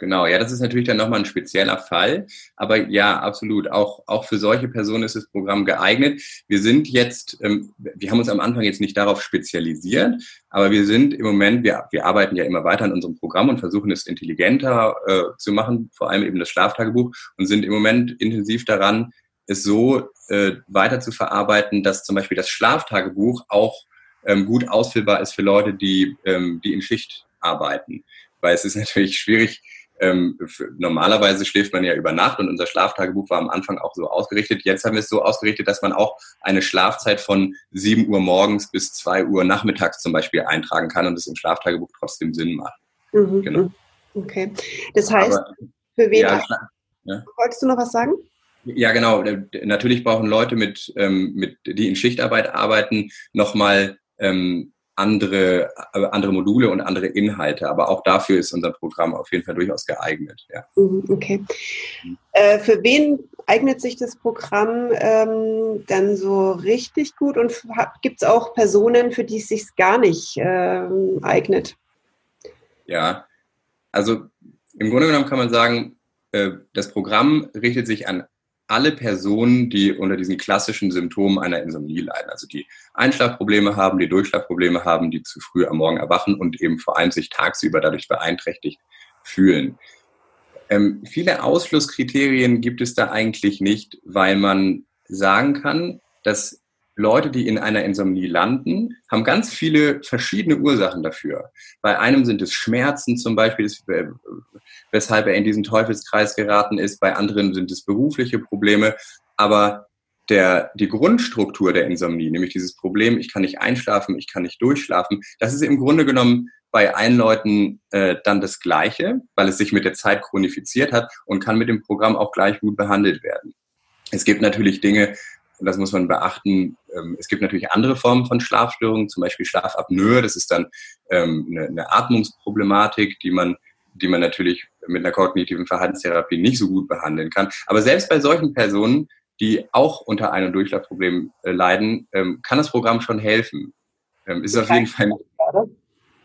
Genau, ja, das ist natürlich dann nochmal ein spezieller Fall. Aber ja, absolut. Auch, auch für solche Personen ist das Programm geeignet. Wir sind jetzt, ähm, wir haben uns am Anfang jetzt nicht darauf spezialisiert, aber wir sind im Moment, wir, wir arbeiten ja immer weiter an unserem Programm und versuchen es intelligenter äh, zu machen, vor allem eben das Schlaftagebuch und sind im Moment intensiv daran, es so äh, weiter zu verarbeiten, dass zum Beispiel das Schlaftagebuch auch ähm, gut ausfüllbar ist für Leute, die, ähm, die in Schicht arbeiten. Weil es ist natürlich schwierig, ähm, für, normalerweise schläft man ja über Nacht und unser Schlaftagebuch war am Anfang auch so ausgerichtet. Jetzt haben wir es so ausgerichtet, dass man auch eine Schlafzeit von 7 Uhr morgens bis 2 Uhr nachmittags zum Beispiel eintragen kann und es im Schlaftagebuch trotzdem Sinn macht. Mhm. Genau. Okay. Das heißt, Aber, für wen? Ja, Ja. Wolltest du noch was sagen? Ja, genau. Natürlich brauchen Leute, mit, ähm, mit, die in Schichtarbeit arbeiten, nochmal ähm, andere, äh, andere Module und andere Inhalte. Aber auch dafür ist unser Programm auf jeden Fall durchaus geeignet. Ja. Mhm, okay. Äh, für wen eignet sich das Programm ähm, dann so richtig gut und gibt es auch Personen, für die es sich gar nicht ähm, eignet? Ja, also im Grunde genommen kann man sagen, äh, das Programm richtet sich an alle Personen, die unter diesen klassischen Symptomen einer Insomnie leiden, also die Einschlafprobleme haben, die Durchschlafprobleme haben, die zu früh am Morgen erwachen und eben vor allem sich tagsüber dadurch beeinträchtigt fühlen. Ähm, viele Ausschlusskriterien gibt es da eigentlich nicht, weil man sagen kann, dass Leute, die in einer Insomnie landen, haben ganz viele verschiedene Ursachen dafür. Bei einem sind es Schmerzen zum Beispiel, weshalb er in diesen Teufelskreis geraten ist. Bei anderen sind es berufliche Probleme. Aber der, die Grundstruktur der Insomnie, nämlich dieses Problem, ich kann nicht einschlafen, ich kann nicht durchschlafen, das ist im Grunde genommen bei allen Leuten äh, dann das Gleiche, weil es sich mit der Zeit chronifiziert hat und kann mit dem Programm auch gleich gut behandelt werden. Es gibt natürlich Dinge, und das muss man beachten, ähm, es gibt natürlich andere Formen von Schlafstörungen, zum Beispiel Schlafapnoe, das ist dann ähm, eine, eine Atmungsproblematik, die man, die man natürlich mit einer kognitiven Verhaltenstherapie nicht so gut behandeln kann. Aber selbst bei solchen Personen, die auch unter Ein- und Durchschlafproblem äh, leiden, ähm, kann das Programm schon helfen. Ist auf jeden Fall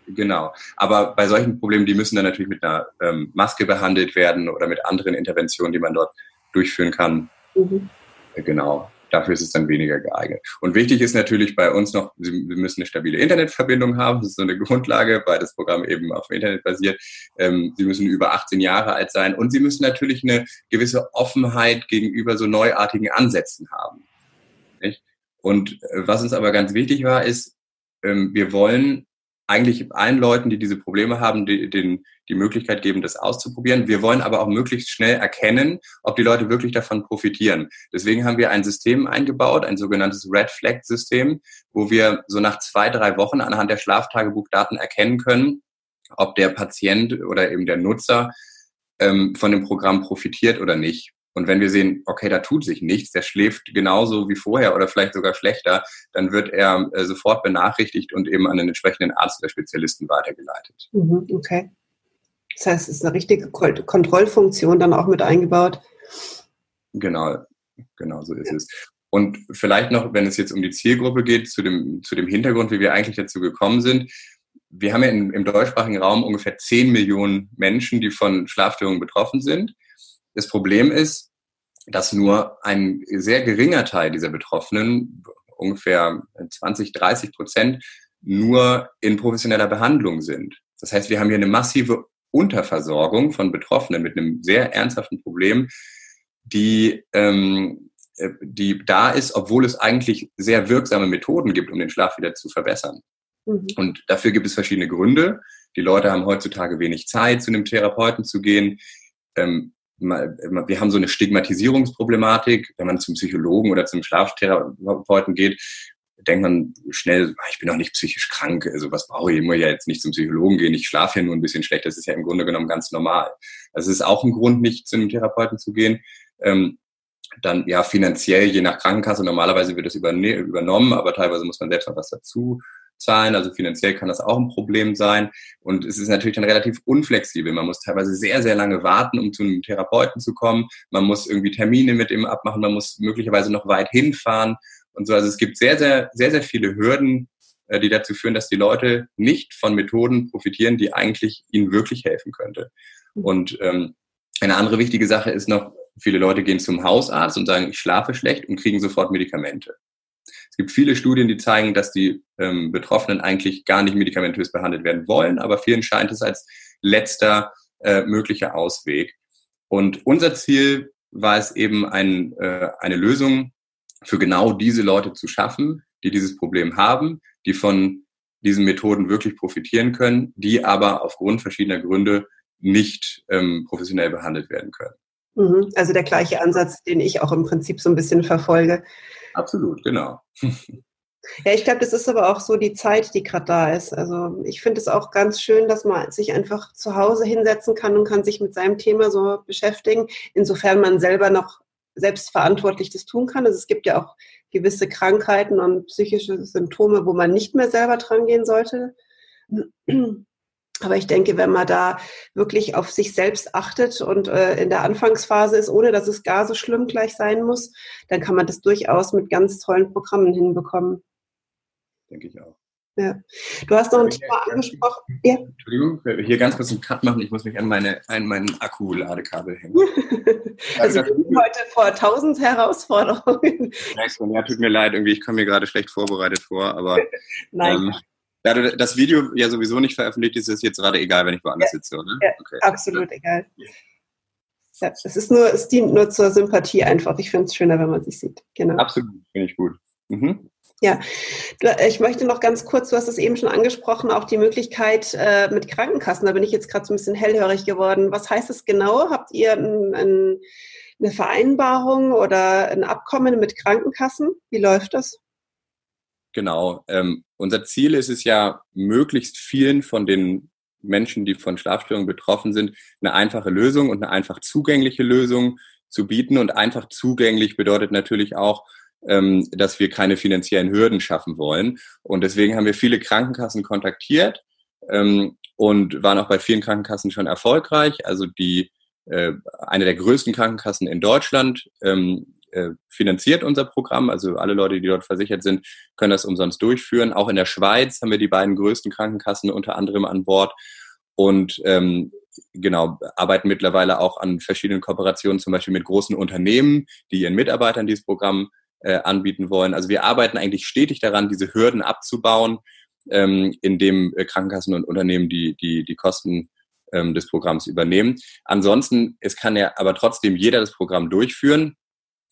Genau. Aber bei solchen Problemen, die müssen dann natürlich mit einer ähm, Maske behandelt werden oder mit anderen Interventionen, die man dort durchführen kann. Mhm. Genau dafür ist es dann weniger geeignet. Und wichtig ist natürlich bei uns noch, Sie müssen eine stabile Internetverbindung haben. Das ist so eine Grundlage, weil das Programm eben auf Internet basiert. Ähm, Sie müssen über 18 Jahre alt sein und Sie müssen natürlich eine gewisse Offenheit gegenüber so neuartigen Ansätzen haben. Und äh, was uns aber ganz wichtig war, ist, ähm, wir wollen eigentlich allen Leuten, die diese Probleme haben, die, den, die Möglichkeit geben, das auszuprobieren. Wir wollen aber auch möglichst schnell erkennen, ob die Leute wirklich davon profitieren. Deswegen haben wir ein System eingebaut, ein sogenanntes Red Flag System, wo wir so nach zwei, drei Wochen anhand der Schlaftagebuchdaten erkennen können, ob der Patient oder eben der Nutzer ähm, von dem Programm profitiert oder nicht. Und wenn wir sehen, okay, da tut sich nichts, der schläft genauso wie vorher oder vielleicht sogar schlechter, dann wird er äh, sofort benachrichtigt und eben an den entsprechenden Arzt oder Spezialisten weitergeleitet. Mhm, okay. Das heißt, es ist eine richtige Kontrollfunktion dann auch mit eingebaut. Genau, genau so ist ja. es. Und vielleicht noch, wenn es jetzt um die Zielgruppe geht, zu dem, zu dem Hintergrund, wie wir eigentlich dazu gekommen sind. Wir haben ja in, im deutschsprachigen Raum ungefähr 10 Millionen Menschen, die von Schlafstörungen betroffen sind. Das Problem ist, dass nur ein sehr geringer Teil dieser Betroffenen, ungefähr 20, 30 Prozent, nur in professioneller Behandlung sind. Das heißt, wir haben hier eine massive Unterversorgung von Betroffenen mit einem sehr ernsthaften Problem, die, ähm, äh, die da ist, obwohl es eigentlich sehr wirksame Methoden gibt, um den Schlaf wieder zu verbessern. Mhm. Und dafür gibt es verschiedene Gründe. Die Leute haben heutzutage wenig Zeit, zu einem Therapeuten zu gehen. Ähm, wir haben so eine Stigmatisierungsproblematik. Wenn man zum Psychologen oder zum Schlaftherapeuten geht, denkt man schnell, ah, ich bin doch nicht psychisch krank, also was brauche ich, ich muss ja jetzt nicht zum Psychologen gehen, ich schlafe ja nur ein bisschen schlecht, das ist ja im Grunde genommen ganz normal. Also es ist auch ein Grund, nicht zu einem Therapeuten zu gehen. Ähm, dann ja finanziell, je nach Krankenkasse, normalerweise wird das übernommen, aber teilweise muss man selbst noch was dazu zahlen. Also finanziell kann das auch ein Problem sein. Und es ist natürlich dann relativ unflexibel. Man muss teilweise sehr, sehr lange warten, um zu einem Therapeuten zu kommen. Man muss irgendwie Termine mit ihm abmachen. Man muss möglicherweise noch weit hinfahren und so. Also es gibt sehr, sehr, sehr, sehr viele Hürden, äh, die dazu führen, dass die Leute nicht von Methoden profitieren, die eigentlich ihnen wirklich helfen könnte. Und ähm, eine andere wichtige Sache ist noch, viele Leute gehen zum Hausarzt und sagen, ich schlafe schlecht und kriegen sofort Medikamente. Es gibt viele Studien, die zeigen, dass die ähm, Betroffenen eigentlich gar nicht medikamentös behandelt werden wollen, aber vielen scheint es als letzter äh, möglicher Ausweg. Und unser Ziel war es eben, ein, äh, eine Lösung für genau diese Leute zu schaffen, die dieses Problem haben, die von diesen Methoden wirklich profitieren können, die aber aufgrund verschiedener Gründe nicht ähm, professionell behandelt werden können. Mhm. Also der gleiche Ansatz, den ich auch im Prinzip so ein bisschen verfolge. Absolut, genau. Ja, ich glaube, das ist aber auch so die Zeit, die gerade da ist. Also ich finde es auch ganz schön, dass man sich einfach zu Hause hinsetzen kann und kann sich mit seinem Thema so beschäftigen, insofern man selber noch selbstverantwortlich das tun kann. Also es gibt ja auch gewisse Krankheiten und psychische Symptome, wo man nicht mehr selber dran gehen sollte. Aber ich denke, wenn man da wirklich auf sich selbst achtet und äh, in der Anfangsphase ist, ohne dass es gar so schlimm gleich sein muss, dann kann man das durchaus mit ganz tollen Programmen hinbekommen. Denke ich auch. Ja. Du hast noch ein Thema angesprochen. Ja. Entschuldigung, hier ganz kurz einen Cut machen. Ich muss mich an, meine, an meinen Akku-Ladekabel hängen. also wir sind heute vor tausend Herausforderungen. Ja, tut mir leid, irgendwie, ich komme mir gerade schlecht vorbereitet vor, aber Nein. Ähm, da du das Video ja sowieso nicht veröffentlicht, ist es jetzt gerade egal, wenn ich woanders ja. sitze, oder? Ja, okay. absolut egal. Ja, es ist nur, es dient nur zur Sympathie einfach. Ich finde es schöner, wenn man sich sieht. Genau. Absolut, finde ich gut. Mhm. Ja, ich möchte noch ganz kurz, du hast es eben schon angesprochen, auch die Möglichkeit äh, mit Krankenkassen. Da bin ich jetzt gerade so ein bisschen hellhörig geworden. Was heißt das genau? Habt ihr ein, ein, eine Vereinbarung oder ein Abkommen mit Krankenkassen? Wie läuft das? Genau. Ähm, unser Ziel ist es ja, möglichst vielen von den Menschen, die von Schlafstörungen betroffen sind, eine einfache Lösung und eine einfach zugängliche Lösung zu bieten. Und einfach zugänglich bedeutet natürlich auch, ähm, dass wir keine finanziellen Hürden schaffen wollen. Und deswegen haben wir viele Krankenkassen kontaktiert ähm, und waren auch bei vielen Krankenkassen schon erfolgreich. Also die äh, eine der größten Krankenkassen in Deutschland ähm, äh, finanziert unser Programm. Also alle Leute, die dort versichert sind, können das umsonst durchführen. Auch in der Schweiz haben wir die beiden größten Krankenkassen unter anderem an Bord und ähm, genau arbeiten mittlerweile auch an verschiedenen Kooperationen, zum Beispiel mit großen Unternehmen, die ihren Mitarbeitern dieses Programm äh, anbieten wollen. Also wir arbeiten eigentlich stetig daran, diese Hürden abzubauen, ähm, indem äh, Krankenkassen und Unternehmen die, die, die Kosten ähm, des Programms übernehmen. Ansonsten, es kann ja aber trotzdem jeder das Programm durchführen.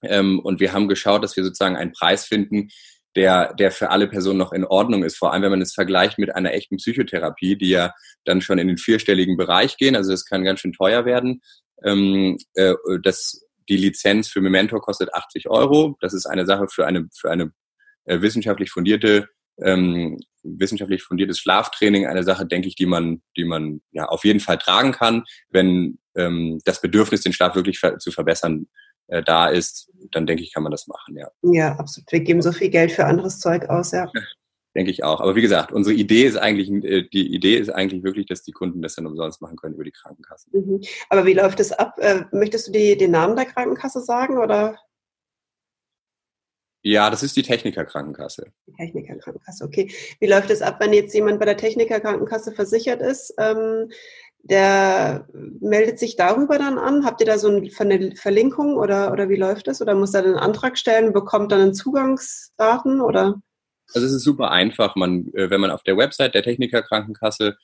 Ähm, und wir haben geschaut, dass wir sozusagen einen Preis finden, der, der für alle Personen noch in Ordnung ist. Vor allem, wenn man es vergleicht mit einer echten Psychotherapie, die ja dann schon in den vierstelligen Bereich gehen. Also das kann ganz schön teuer werden. Ähm, äh, das, die Lizenz für Memento kostet 80 Euro. Das ist eine Sache für eine, für eine äh, wissenschaftlich fundierte ähm, wissenschaftlich fundiertes Schlaftraining eine Sache, denke ich, die man, die man ja auf jeden Fall tragen kann, wenn ähm, das Bedürfnis, den Schlaf wirklich ver zu verbessern, äh, da ist, dann denke ich, kann man das machen, ja. Ja, absolut. Wir geben so viel Geld für anderes Zeug aus, ja. denke ich auch. Aber wie gesagt, unsere Idee ist eigentlich, äh, die Idee ist eigentlich wirklich, dass die Kunden das dann umsonst machen können über die Krankenkassen. Mhm. Aber wie läuft das ab? Äh, möchtest du die, den Namen der Krankenkasse sagen oder? Ja, das ist die Techniker-Krankenkasse. Die Techniker-Krankenkasse, okay. Wie läuft es ab, wenn jetzt jemand bei der Techniker-Krankenkasse versichert ist? Ähm, der meldet sich darüber dann an? Habt ihr da so eine Verlinkung oder, oder wie läuft das? Oder muss er einen Antrag stellen, bekommt dann einen Zugangsdaten oder? Also es ist super einfach. Man, äh, wenn man auf der Website der Techniker Krankenkasse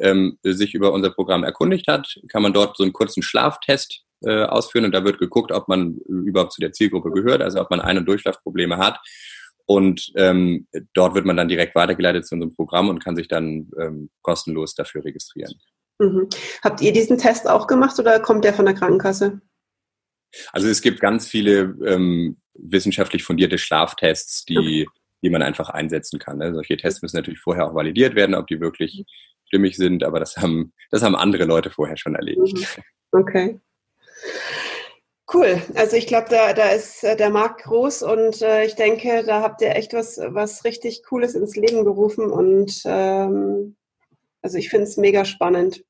ähm, sich über unser Programm erkundigt hat, kann man dort so einen kurzen Schlaftest äh, ausführen und da wird geguckt, ob man überhaupt zu der Zielgruppe gehört, also ob man Ein- und Durchschlafprobleme hat. Und ähm, dort wird man dann direkt weitergeleitet zu unserem Programm und kann sich dann ähm, kostenlos dafür registrieren. Mhm. Habt ihr diesen Test auch gemacht oder kommt der von der Krankenkasse? Also es gibt ganz viele ähm, wissenschaftlich fundierte Schlaftests, die, okay. die man einfach einsetzen kann. Ne? Solche Tests müssen natürlich vorher auch validiert werden, ob die wirklich stimmig sind, aber das haben, das haben andere Leute vorher schon erledigt. Mhm. Okay. Cool. Also ich glaube, da, da ist äh, der Markt groß und äh, ich denke, da habt ihr echt was, was richtig Cooles ins Leben gerufen und ähm, also ich finde es mega spannend.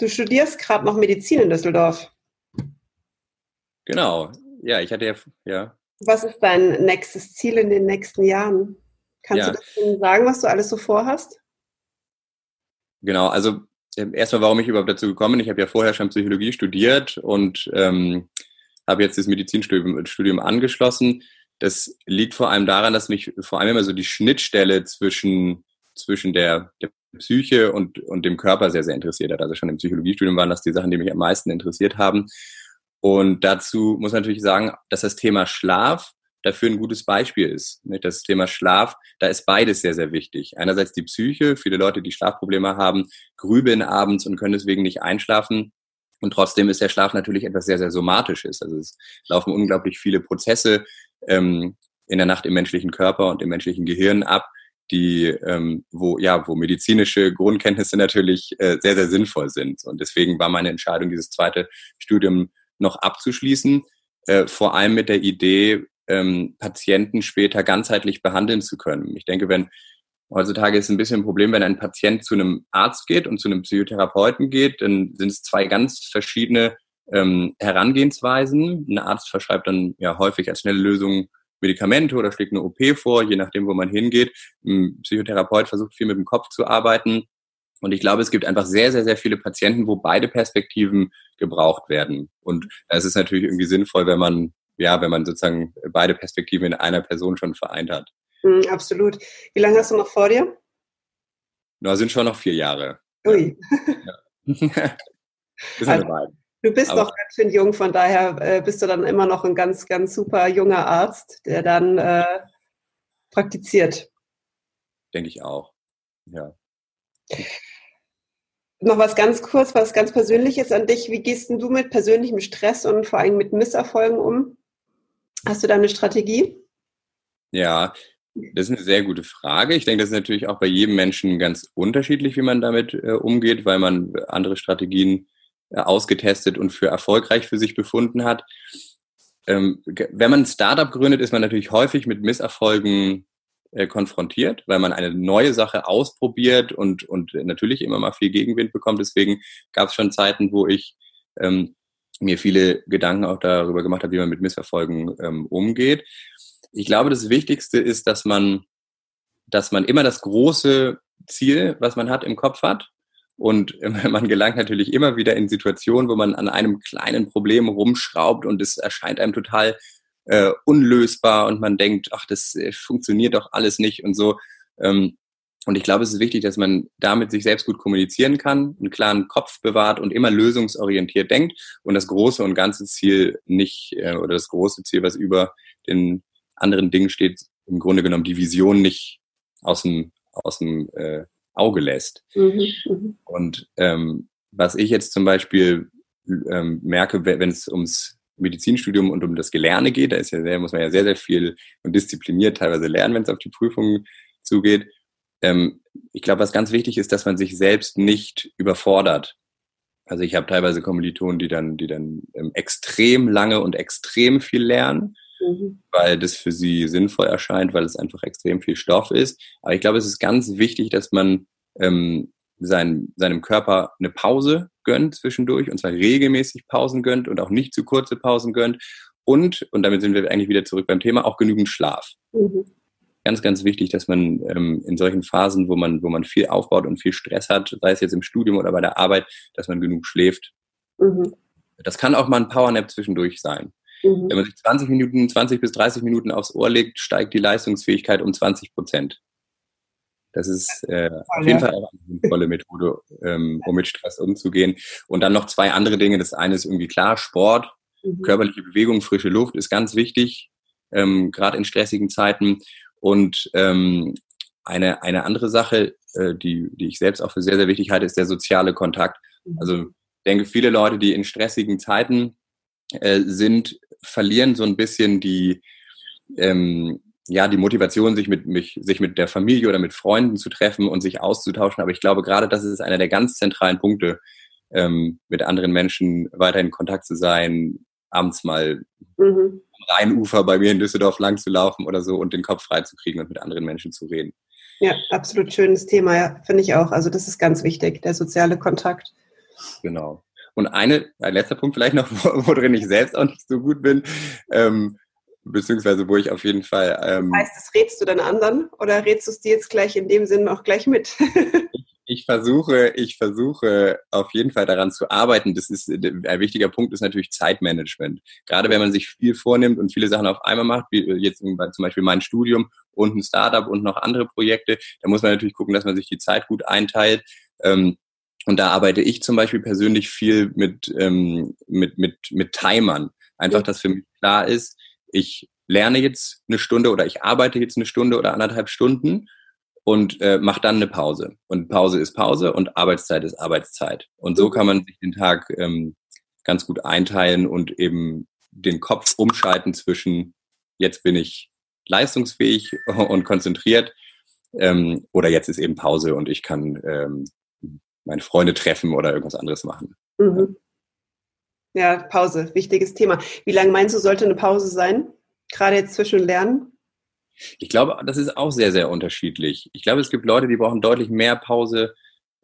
Du studierst gerade noch Medizin in Düsseldorf. Genau. Ja, ich hatte ja, ja. Was ist dein nächstes Ziel in den nächsten Jahren? Kannst ja. du das sagen, was du alles so vorhast? Genau, also ähm, erstmal, warum ich überhaupt dazu gekommen bin. Ich habe ja vorher schon Psychologie studiert und ähm, habe jetzt das Medizinstudium Studium angeschlossen. Das liegt vor allem daran, dass mich vor allem immer so die Schnittstelle zwischen, zwischen der, der Psyche und, und dem Körper sehr, sehr interessiert hat. Also schon im Psychologiestudium waren das die Sachen, die mich am meisten interessiert haben. Und dazu muss man natürlich sagen, dass das Thema Schlaf dafür ein gutes Beispiel ist. Das Thema Schlaf, da ist beides sehr, sehr wichtig. Einerseits die Psyche, viele Leute, die Schlafprobleme haben, grübeln abends und können deswegen nicht einschlafen. Und trotzdem ist der Schlaf natürlich etwas sehr, sehr Somatisches. Also es laufen unglaublich viele Prozesse ähm, in der Nacht im menschlichen Körper und im menschlichen Gehirn ab, die, ähm, wo, ja, wo medizinische Grundkenntnisse natürlich äh, sehr, sehr sinnvoll sind. Und deswegen war meine Entscheidung, dieses zweite Studium noch abzuschließen, äh, vor allem mit der Idee, ähm, Patienten später ganzheitlich behandeln zu können. Ich denke, wenn heutzutage ist ein bisschen ein Problem, wenn ein Patient zu einem Arzt geht und zu einem Psychotherapeuten geht, dann sind es zwei ganz verschiedene ähm, Herangehensweisen. Ein Arzt verschreibt dann ja häufig als schnelle Lösung Medikamente oder schlägt eine OP vor, je nachdem, wo man hingeht. Ein Psychotherapeut versucht viel mit dem Kopf zu arbeiten. Und ich glaube, es gibt einfach sehr, sehr, sehr viele Patienten, wo beide Perspektiven gebraucht werden. Und es ist natürlich irgendwie sinnvoll, wenn man, ja, wenn man sozusagen beide Perspektiven in einer Person schon vereint hat. Mhm, absolut. Wie lange hast du noch vor dir? Na, sind schon noch vier Jahre. Ui. Ja. also, Du bist Aber noch ganz schön jung, von daher äh, bist du dann immer noch ein ganz, ganz super junger Arzt, der dann äh, praktiziert. Denke ich auch. Ja. Noch was ganz kurz, was ganz Persönliches an dich. Wie gehst du mit persönlichem Stress und vor allem mit Misserfolgen um? Hast du da eine Strategie? Ja, das ist eine sehr gute Frage. Ich denke, das ist natürlich auch bei jedem Menschen ganz unterschiedlich, wie man damit äh, umgeht, weil man andere Strategien ausgetestet und für erfolgreich für sich befunden hat. Ähm, wenn man ein Startup gründet, ist man natürlich häufig mit Misserfolgen äh, konfrontiert, weil man eine neue Sache ausprobiert und, und natürlich immer mal viel Gegenwind bekommt. Deswegen gab es schon Zeiten, wo ich ähm, mir viele Gedanken auch darüber gemacht habe, wie man mit Misserfolgen ähm, umgeht. Ich glaube, das Wichtigste ist, dass man, dass man immer das große Ziel, was man hat, im Kopf hat und man gelangt natürlich immer wieder in Situationen, wo man an einem kleinen Problem rumschraubt und es erscheint einem total äh, unlösbar und man denkt, ach, das äh, funktioniert doch alles nicht und so. Ähm, und ich glaube, es ist wichtig, dass man damit sich selbst gut kommunizieren kann, einen klaren Kopf bewahrt und immer lösungsorientiert denkt und das große und ganze Ziel nicht, äh, oder das große Ziel, was über den anderen Dingen steht, im Grunde genommen die Vision nicht aus dem, aus dem äh, Auge lässt. Mhm, mhm. Und ähm, was ich jetzt zum Beispiel ähm, merke, wenn es ums Medizinstudium und um das Gelerne geht, da ist ja sehr, muss man ja sehr, sehr viel und diszipliniert teilweise lernen, wenn es auf die Prüfungen zugeht. Ähm, ich glaube, was ganz wichtig ist, dass man sich selbst nicht überfordert. Also ich habe teilweise Kommilitonen, die dann, die dann ähm, extrem lange und extrem viel lernen mhm. weil das für sie sinnvoll erscheint, weil es einfach extrem viel Stoff ist. Aber ich glaube, es ist ganz wichtig, dass man ähm, sein, seinem Körper eine Pause gönnt zwischendurch und zwar regelmäßig Pausen gönnt und auch nicht zu kurze Pausen gönnt und, und damit sind wir eigentlich wieder zurück beim Thema, auch genügend Schlaf. Mhm. Ganz, ganz wichtig, dass man ähm, in solchen Phasen, wo man, wo man viel aufbaut und viel Stress hat, sei es jetzt im Studium oder bei der Arbeit, dass man genug schläft. Mhm. Das kann auch mal ein Powernap zwischendurch sein. Mhm. Wenn man sich 20 Minuten, 20 bis 30 Minuten aufs Ohr legt, steigt die Leistungsfähigkeit um 20 Prozent. Das ist äh, auf jeden Fall eine sinnvolle Methode, ähm, um mit Stress umzugehen. Und dann noch zwei andere Dinge. Das eine ist irgendwie klar, Sport, mhm. körperliche Bewegung, frische Luft ist ganz wichtig, ähm, gerade in stressigen Zeiten. Und ähm, eine, eine andere Sache, äh, die, die ich selbst auch für sehr, sehr wichtig halte, ist der soziale Kontakt. Mhm. Also ich denke, viele Leute, die in stressigen Zeiten äh, sind, verlieren so ein bisschen die, ähm, ja, die Motivation, sich mit, mich, sich mit der Familie oder mit Freunden zu treffen und sich auszutauschen. Aber ich glaube, gerade das ist einer der ganz zentralen Punkte, ähm, mit anderen Menschen weiter in Kontakt zu sein, abends mal mhm. am Rheinufer bei mir in Düsseldorf lang zu laufen oder so und den Kopf frei zu kriegen und mit anderen Menschen zu reden. Ja, absolut schönes Thema, ja, finde ich auch. Also das ist ganz wichtig, der soziale Kontakt. Genau. Und eine, ein letzter Punkt vielleicht noch, worin ich selbst auch nicht so gut bin, ähm, beziehungsweise wo ich auf jeden Fall. Ähm, heißt das, rätst du dann anderen oder rätst du es dir jetzt gleich in dem Sinn auch gleich mit? ich, ich, versuche, ich versuche auf jeden Fall daran zu arbeiten. Das ist ein wichtiger Punkt ist natürlich Zeitmanagement. Gerade wenn man sich viel vornimmt und viele Sachen auf einmal macht, wie jetzt zum Beispiel mein Studium und ein Startup und noch andere Projekte, da muss man natürlich gucken, dass man sich die Zeit gut einteilt. Ähm, und da arbeite ich zum Beispiel persönlich viel mit, ähm, mit, mit, mit Timern. Einfach, dass für mich klar ist, ich lerne jetzt eine Stunde oder ich arbeite jetzt eine Stunde oder anderthalb Stunden und äh, mache dann eine Pause. Und Pause ist Pause und Arbeitszeit ist Arbeitszeit. Und so kann man sich den Tag ähm, ganz gut einteilen und eben den Kopf umschalten zwischen jetzt bin ich leistungsfähig und konzentriert. Ähm, oder jetzt ist eben Pause und ich kann ähm, meine Freunde treffen oder irgendwas anderes machen. Mhm. Ja, Pause, wichtiges Thema. Wie lange meinst du, sollte eine Pause sein? Gerade jetzt zwischen Lernen? Ich glaube, das ist auch sehr, sehr unterschiedlich. Ich glaube, es gibt Leute, die brauchen deutlich mehr Pause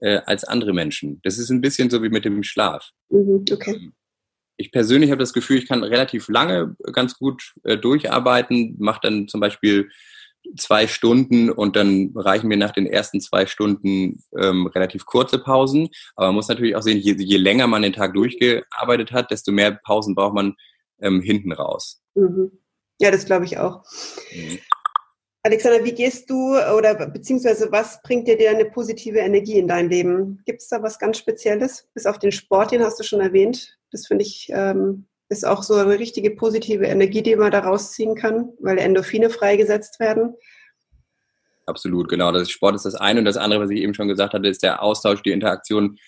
äh, als andere Menschen. Das ist ein bisschen so wie mit dem Schlaf. Mhm, okay. Ähm, ich persönlich habe das Gefühl, ich kann relativ lange ganz gut äh, durcharbeiten, mache dann zum Beispiel zwei Stunden und dann reichen mir nach den ersten zwei Stunden ähm, relativ kurze Pausen. Aber man muss natürlich auch sehen, je, je, länger man den Tag durchgearbeitet hat, desto mehr Pausen braucht man ähm, hinten raus. Mhm. Ja, das glaube ich auch. Mhm. Alexander, wie gehst du oder beziehungsweise was bringt dir dir eine positive Energie in dein Leben? Gibt es da was ganz Spezielles? Bis auf den Sport, den hast du schon erwähnt. Das finde ich ähm, ist auch so eine richtige positive Energie, die man da rausziehen kann, weil Endorphine freigesetzt werden. Absolut, genau. Das Sport ist das eine und das andere, was ich eben schon gesagt hatte, ist der Austausch, die Interaktion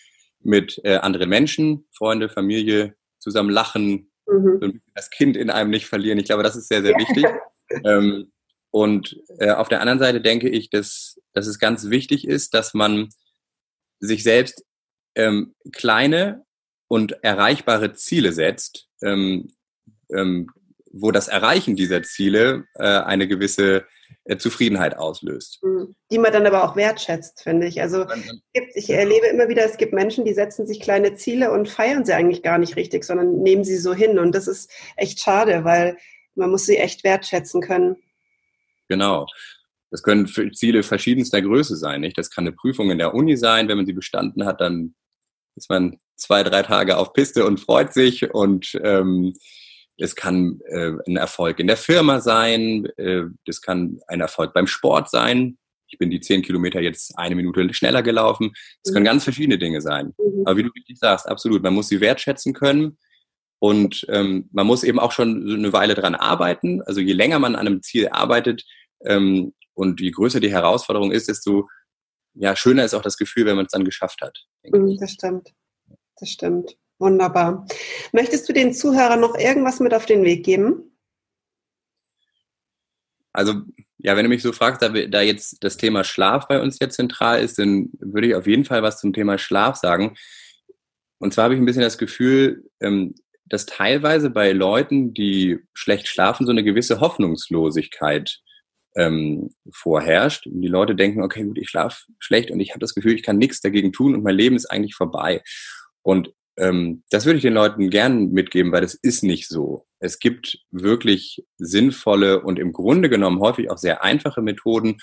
mit äh, anderen Menschen, Freunde, Familie, zusammen lachen, mhm. das Kind in einem nicht verlieren. Ich glaube, das ist sehr, sehr wichtig. ähm, und äh, auf der anderen Seite denke ich, dass, dass es ganz wichtig ist, dass man sich selbst ähm, kleine und erreichbare Ziele setzt, ähm, ähm, wo das Erreichen dieser Ziele äh, eine gewisse äh, Zufriedenheit auslöst. Mhm. Die man dann aber auch wertschätzt, finde ich. Also gibt, ich erlebe immer wieder, es gibt Menschen, die setzen sich kleine Ziele und feiern sie eigentlich gar nicht richtig, sondern nehmen sie so hin. Und das ist echt schade, weil man muss sie echt wertschätzen können. Genau. Das können Ziele verschiedenster Größe sein. Nicht? Das kann eine Prüfung in der Uni sein. Wenn man sie bestanden hat, dann ist man zwei, drei Tage auf Piste und freut sich. Und ähm, es kann äh, ein Erfolg in der Firma sein. Äh, das kann ein Erfolg beim Sport sein. Ich bin die zehn Kilometer jetzt eine Minute schneller gelaufen. Es mhm. können ganz verschiedene Dinge sein. Mhm. Aber wie du richtig sagst, absolut. Man muss sie wertschätzen können. Und ähm, man muss eben auch schon so eine Weile dran arbeiten. Also je länger man an einem Ziel arbeitet, ähm, und je größer die Herausforderung ist, desto ja, schöner ist auch das Gefühl, wenn man es dann geschafft hat. Mhm, das stimmt. Das stimmt. Wunderbar. Möchtest du den Zuhörern noch irgendwas mit auf den Weg geben? Also, ja, wenn du mich so fragst, da, da jetzt das Thema Schlaf bei uns jetzt zentral ist, dann würde ich auf jeden Fall was zum Thema Schlaf sagen. Und zwar habe ich ein bisschen das Gefühl, ähm, dass teilweise bei Leuten, die schlecht schlafen, so eine gewisse Hoffnungslosigkeit ähm, vorherrscht. Und die Leute denken, okay, gut, ich schlafe schlecht und ich habe das Gefühl, ich kann nichts dagegen tun und mein Leben ist eigentlich vorbei. Und ähm, das würde ich den Leuten gern mitgeben, weil das ist nicht so. Es gibt wirklich sinnvolle und im Grunde genommen häufig auch sehr einfache Methoden,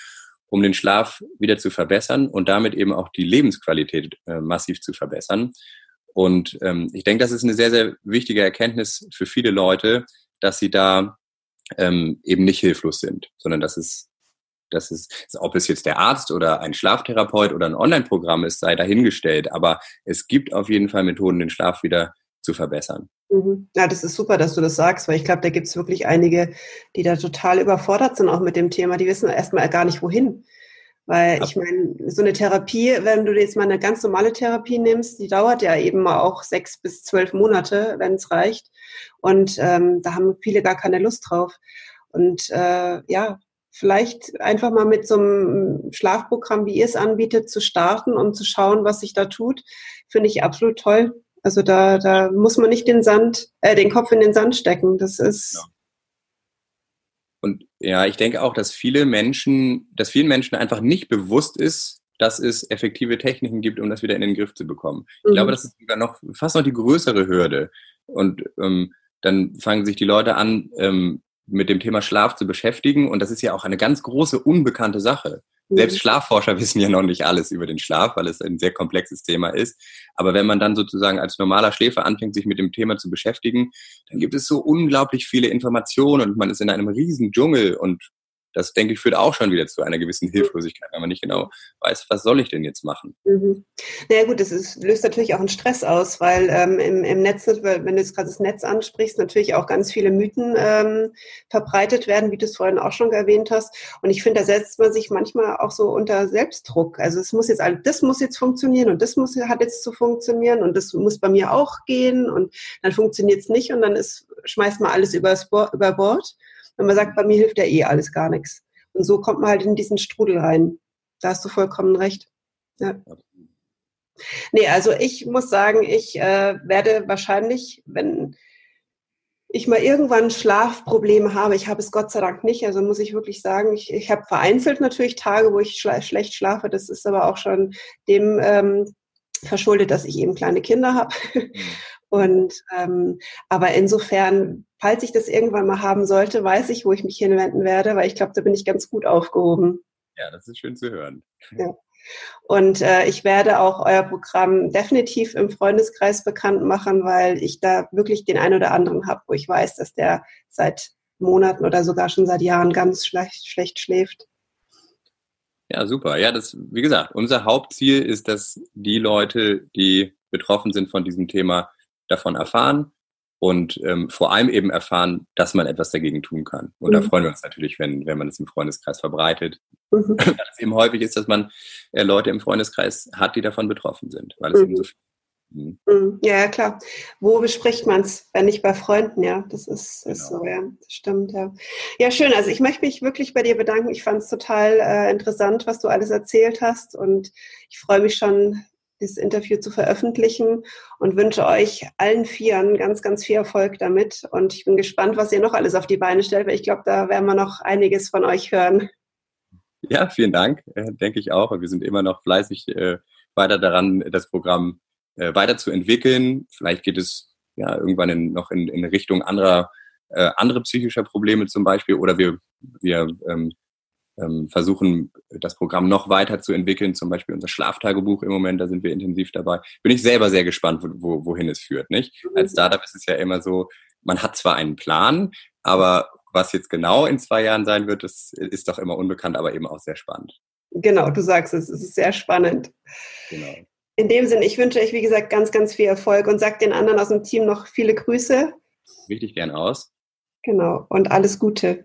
um den Schlaf wieder zu verbessern und damit eben auch die Lebensqualität äh, massiv zu verbessern. Und ähm, ich denke, das ist eine sehr, sehr wichtige Erkenntnis für viele Leute, dass sie da ähm, eben nicht hilflos sind, sondern dass es, dass es, ob es jetzt der Arzt oder ein Schlaftherapeut oder ein Online-Programm ist, sei dahingestellt. Aber es gibt auf jeden Fall Methoden, den Schlaf wieder zu verbessern. Mhm. Ja, das ist super, dass du das sagst, weil ich glaube, da gibt es wirklich einige, die da total überfordert sind, auch mit dem Thema. Die wissen erstmal gar nicht, wohin. Weil ich meine, so eine Therapie, wenn du jetzt mal eine ganz normale Therapie nimmst, die dauert ja eben mal auch sechs bis zwölf Monate, wenn es reicht. Und ähm, da haben viele gar keine Lust drauf. Und äh, ja, vielleicht einfach mal mit so einem Schlafprogramm, wie ihr es anbietet, zu starten und zu schauen, was sich da tut, finde ich absolut toll. Also da, da muss man nicht den Sand, äh, den Kopf in den Sand stecken. Das ist, ja. Und ja, ich denke auch, dass viele Menschen, dass vielen Menschen einfach nicht bewusst ist, dass es effektive Techniken gibt, um das wieder in den Griff zu bekommen. Ich mhm. glaube, das ist sogar noch fast noch die größere Hürde. Und ähm, dann fangen sich die Leute an, ähm, mit dem Thema Schlaf zu beschäftigen. Und das ist ja auch eine ganz große unbekannte Sache. Selbst mhm. Schlafforscher wissen ja noch nicht alles über den Schlaf, weil es ein sehr komplexes Thema ist. Aber wenn man dann sozusagen als normaler Schläfer anfängt, sich mit dem Thema zu beschäftigen, dann gibt es so unglaublich viele Informationen und man ist in einem riesen Dschungel und das, denke ich, führt auch schon wieder zu einer gewissen Hilflosigkeit, wenn man nicht genau weiß, was soll ich denn jetzt machen. Mhm. Naja gut, das ist, löst natürlich auch einen Stress aus, weil ähm, im, im Netz, wenn du jetzt gerade das Netz ansprichst, natürlich auch ganz viele Mythen ähm, verbreitet werden, wie du es vorhin auch schon erwähnt hast. Und ich finde, da setzt man sich manchmal auch so unter Selbstdruck. Also es muss jetzt, das muss jetzt funktionieren und das muss, hat jetzt zu funktionieren und das muss bei mir auch gehen und dann funktioniert es nicht und dann ist, schmeißt man alles über Bord. Wenn man sagt, bei mir hilft ja eh alles gar nichts. Und so kommt man halt in diesen Strudel rein. Da hast du vollkommen recht. Ja. Nee, also ich muss sagen, ich äh, werde wahrscheinlich, wenn ich mal irgendwann Schlafprobleme habe, ich habe es Gott sei Dank nicht, also muss ich wirklich sagen, ich, ich habe vereinzelt natürlich Tage, wo ich schla schlecht schlafe, das ist aber auch schon dem ähm, verschuldet, dass ich eben kleine Kinder habe. Und ähm, aber insofern, falls ich das irgendwann mal haben sollte, weiß ich, wo ich mich hinwenden werde, weil ich glaube, da bin ich ganz gut aufgehoben. Ja, das ist schön zu hören. Ja. Und äh, ich werde auch euer Programm definitiv im Freundeskreis bekannt machen, weil ich da wirklich den einen oder anderen habe, wo ich weiß, dass der seit Monaten oder sogar schon seit Jahren ganz schlecht, schlecht schläft. Ja, super. Ja, das, wie gesagt, unser Hauptziel ist, dass die Leute, die betroffen sind von diesem Thema, davon erfahren und ähm, vor allem eben erfahren, dass man etwas dagegen tun kann. Und mhm. da freuen wir uns natürlich, wenn, wenn man es im Freundeskreis verbreitet. Mhm. Dass es eben häufig ist, dass man äh, Leute im Freundeskreis hat, die davon betroffen sind, weil es mhm. eben so viel mhm. mhm. ja, ja, klar. Wo bespricht man es, wenn nicht bei Freunden, ja? Das ist, ist genau. so, ja. Das stimmt, ja. Ja, schön. Also ich möchte mich wirklich bei dir bedanken. Ich fand es total äh, interessant, was du alles erzählt hast. Und ich freue mich schon dieses Interview zu veröffentlichen und wünsche euch allen Vieren ganz, ganz viel Erfolg damit. Und ich bin gespannt, was ihr noch alles auf die Beine stellt, weil ich glaube, da werden wir noch einiges von euch hören. Ja, vielen Dank, äh, denke ich auch. wir sind immer noch fleißig äh, weiter daran, das Programm äh, weiterzuentwickeln. Vielleicht geht es ja irgendwann in, noch in, in Richtung anderer äh, andere psychischer Probleme zum Beispiel oder wir, wir ähm, versuchen, das Programm noch weiter zu entwickeln, zum Beispiel unser Schlaftagebuch im Moment, da sind wir intensiv dabei. Bin ich selber sehr gespannt, wo, wohin es führt. Nicht? Mhm. Als Startup ist es ja immer so, man hat zwar einen Plan, aber was jetzt genau in zwei Jahren sein wird, das ist doch immer unbekannt, aber eben auch sehr spannend. Genau, du sagst es, es ist sehr spannend. Genau. In dem Sinne, ich wünsche euch, wie gesagt, ganz, ganz viel Erfolg und sagt den anderen aus dem Team noch viele Grüße. Richtig gern aus. Genau, und alles Gute.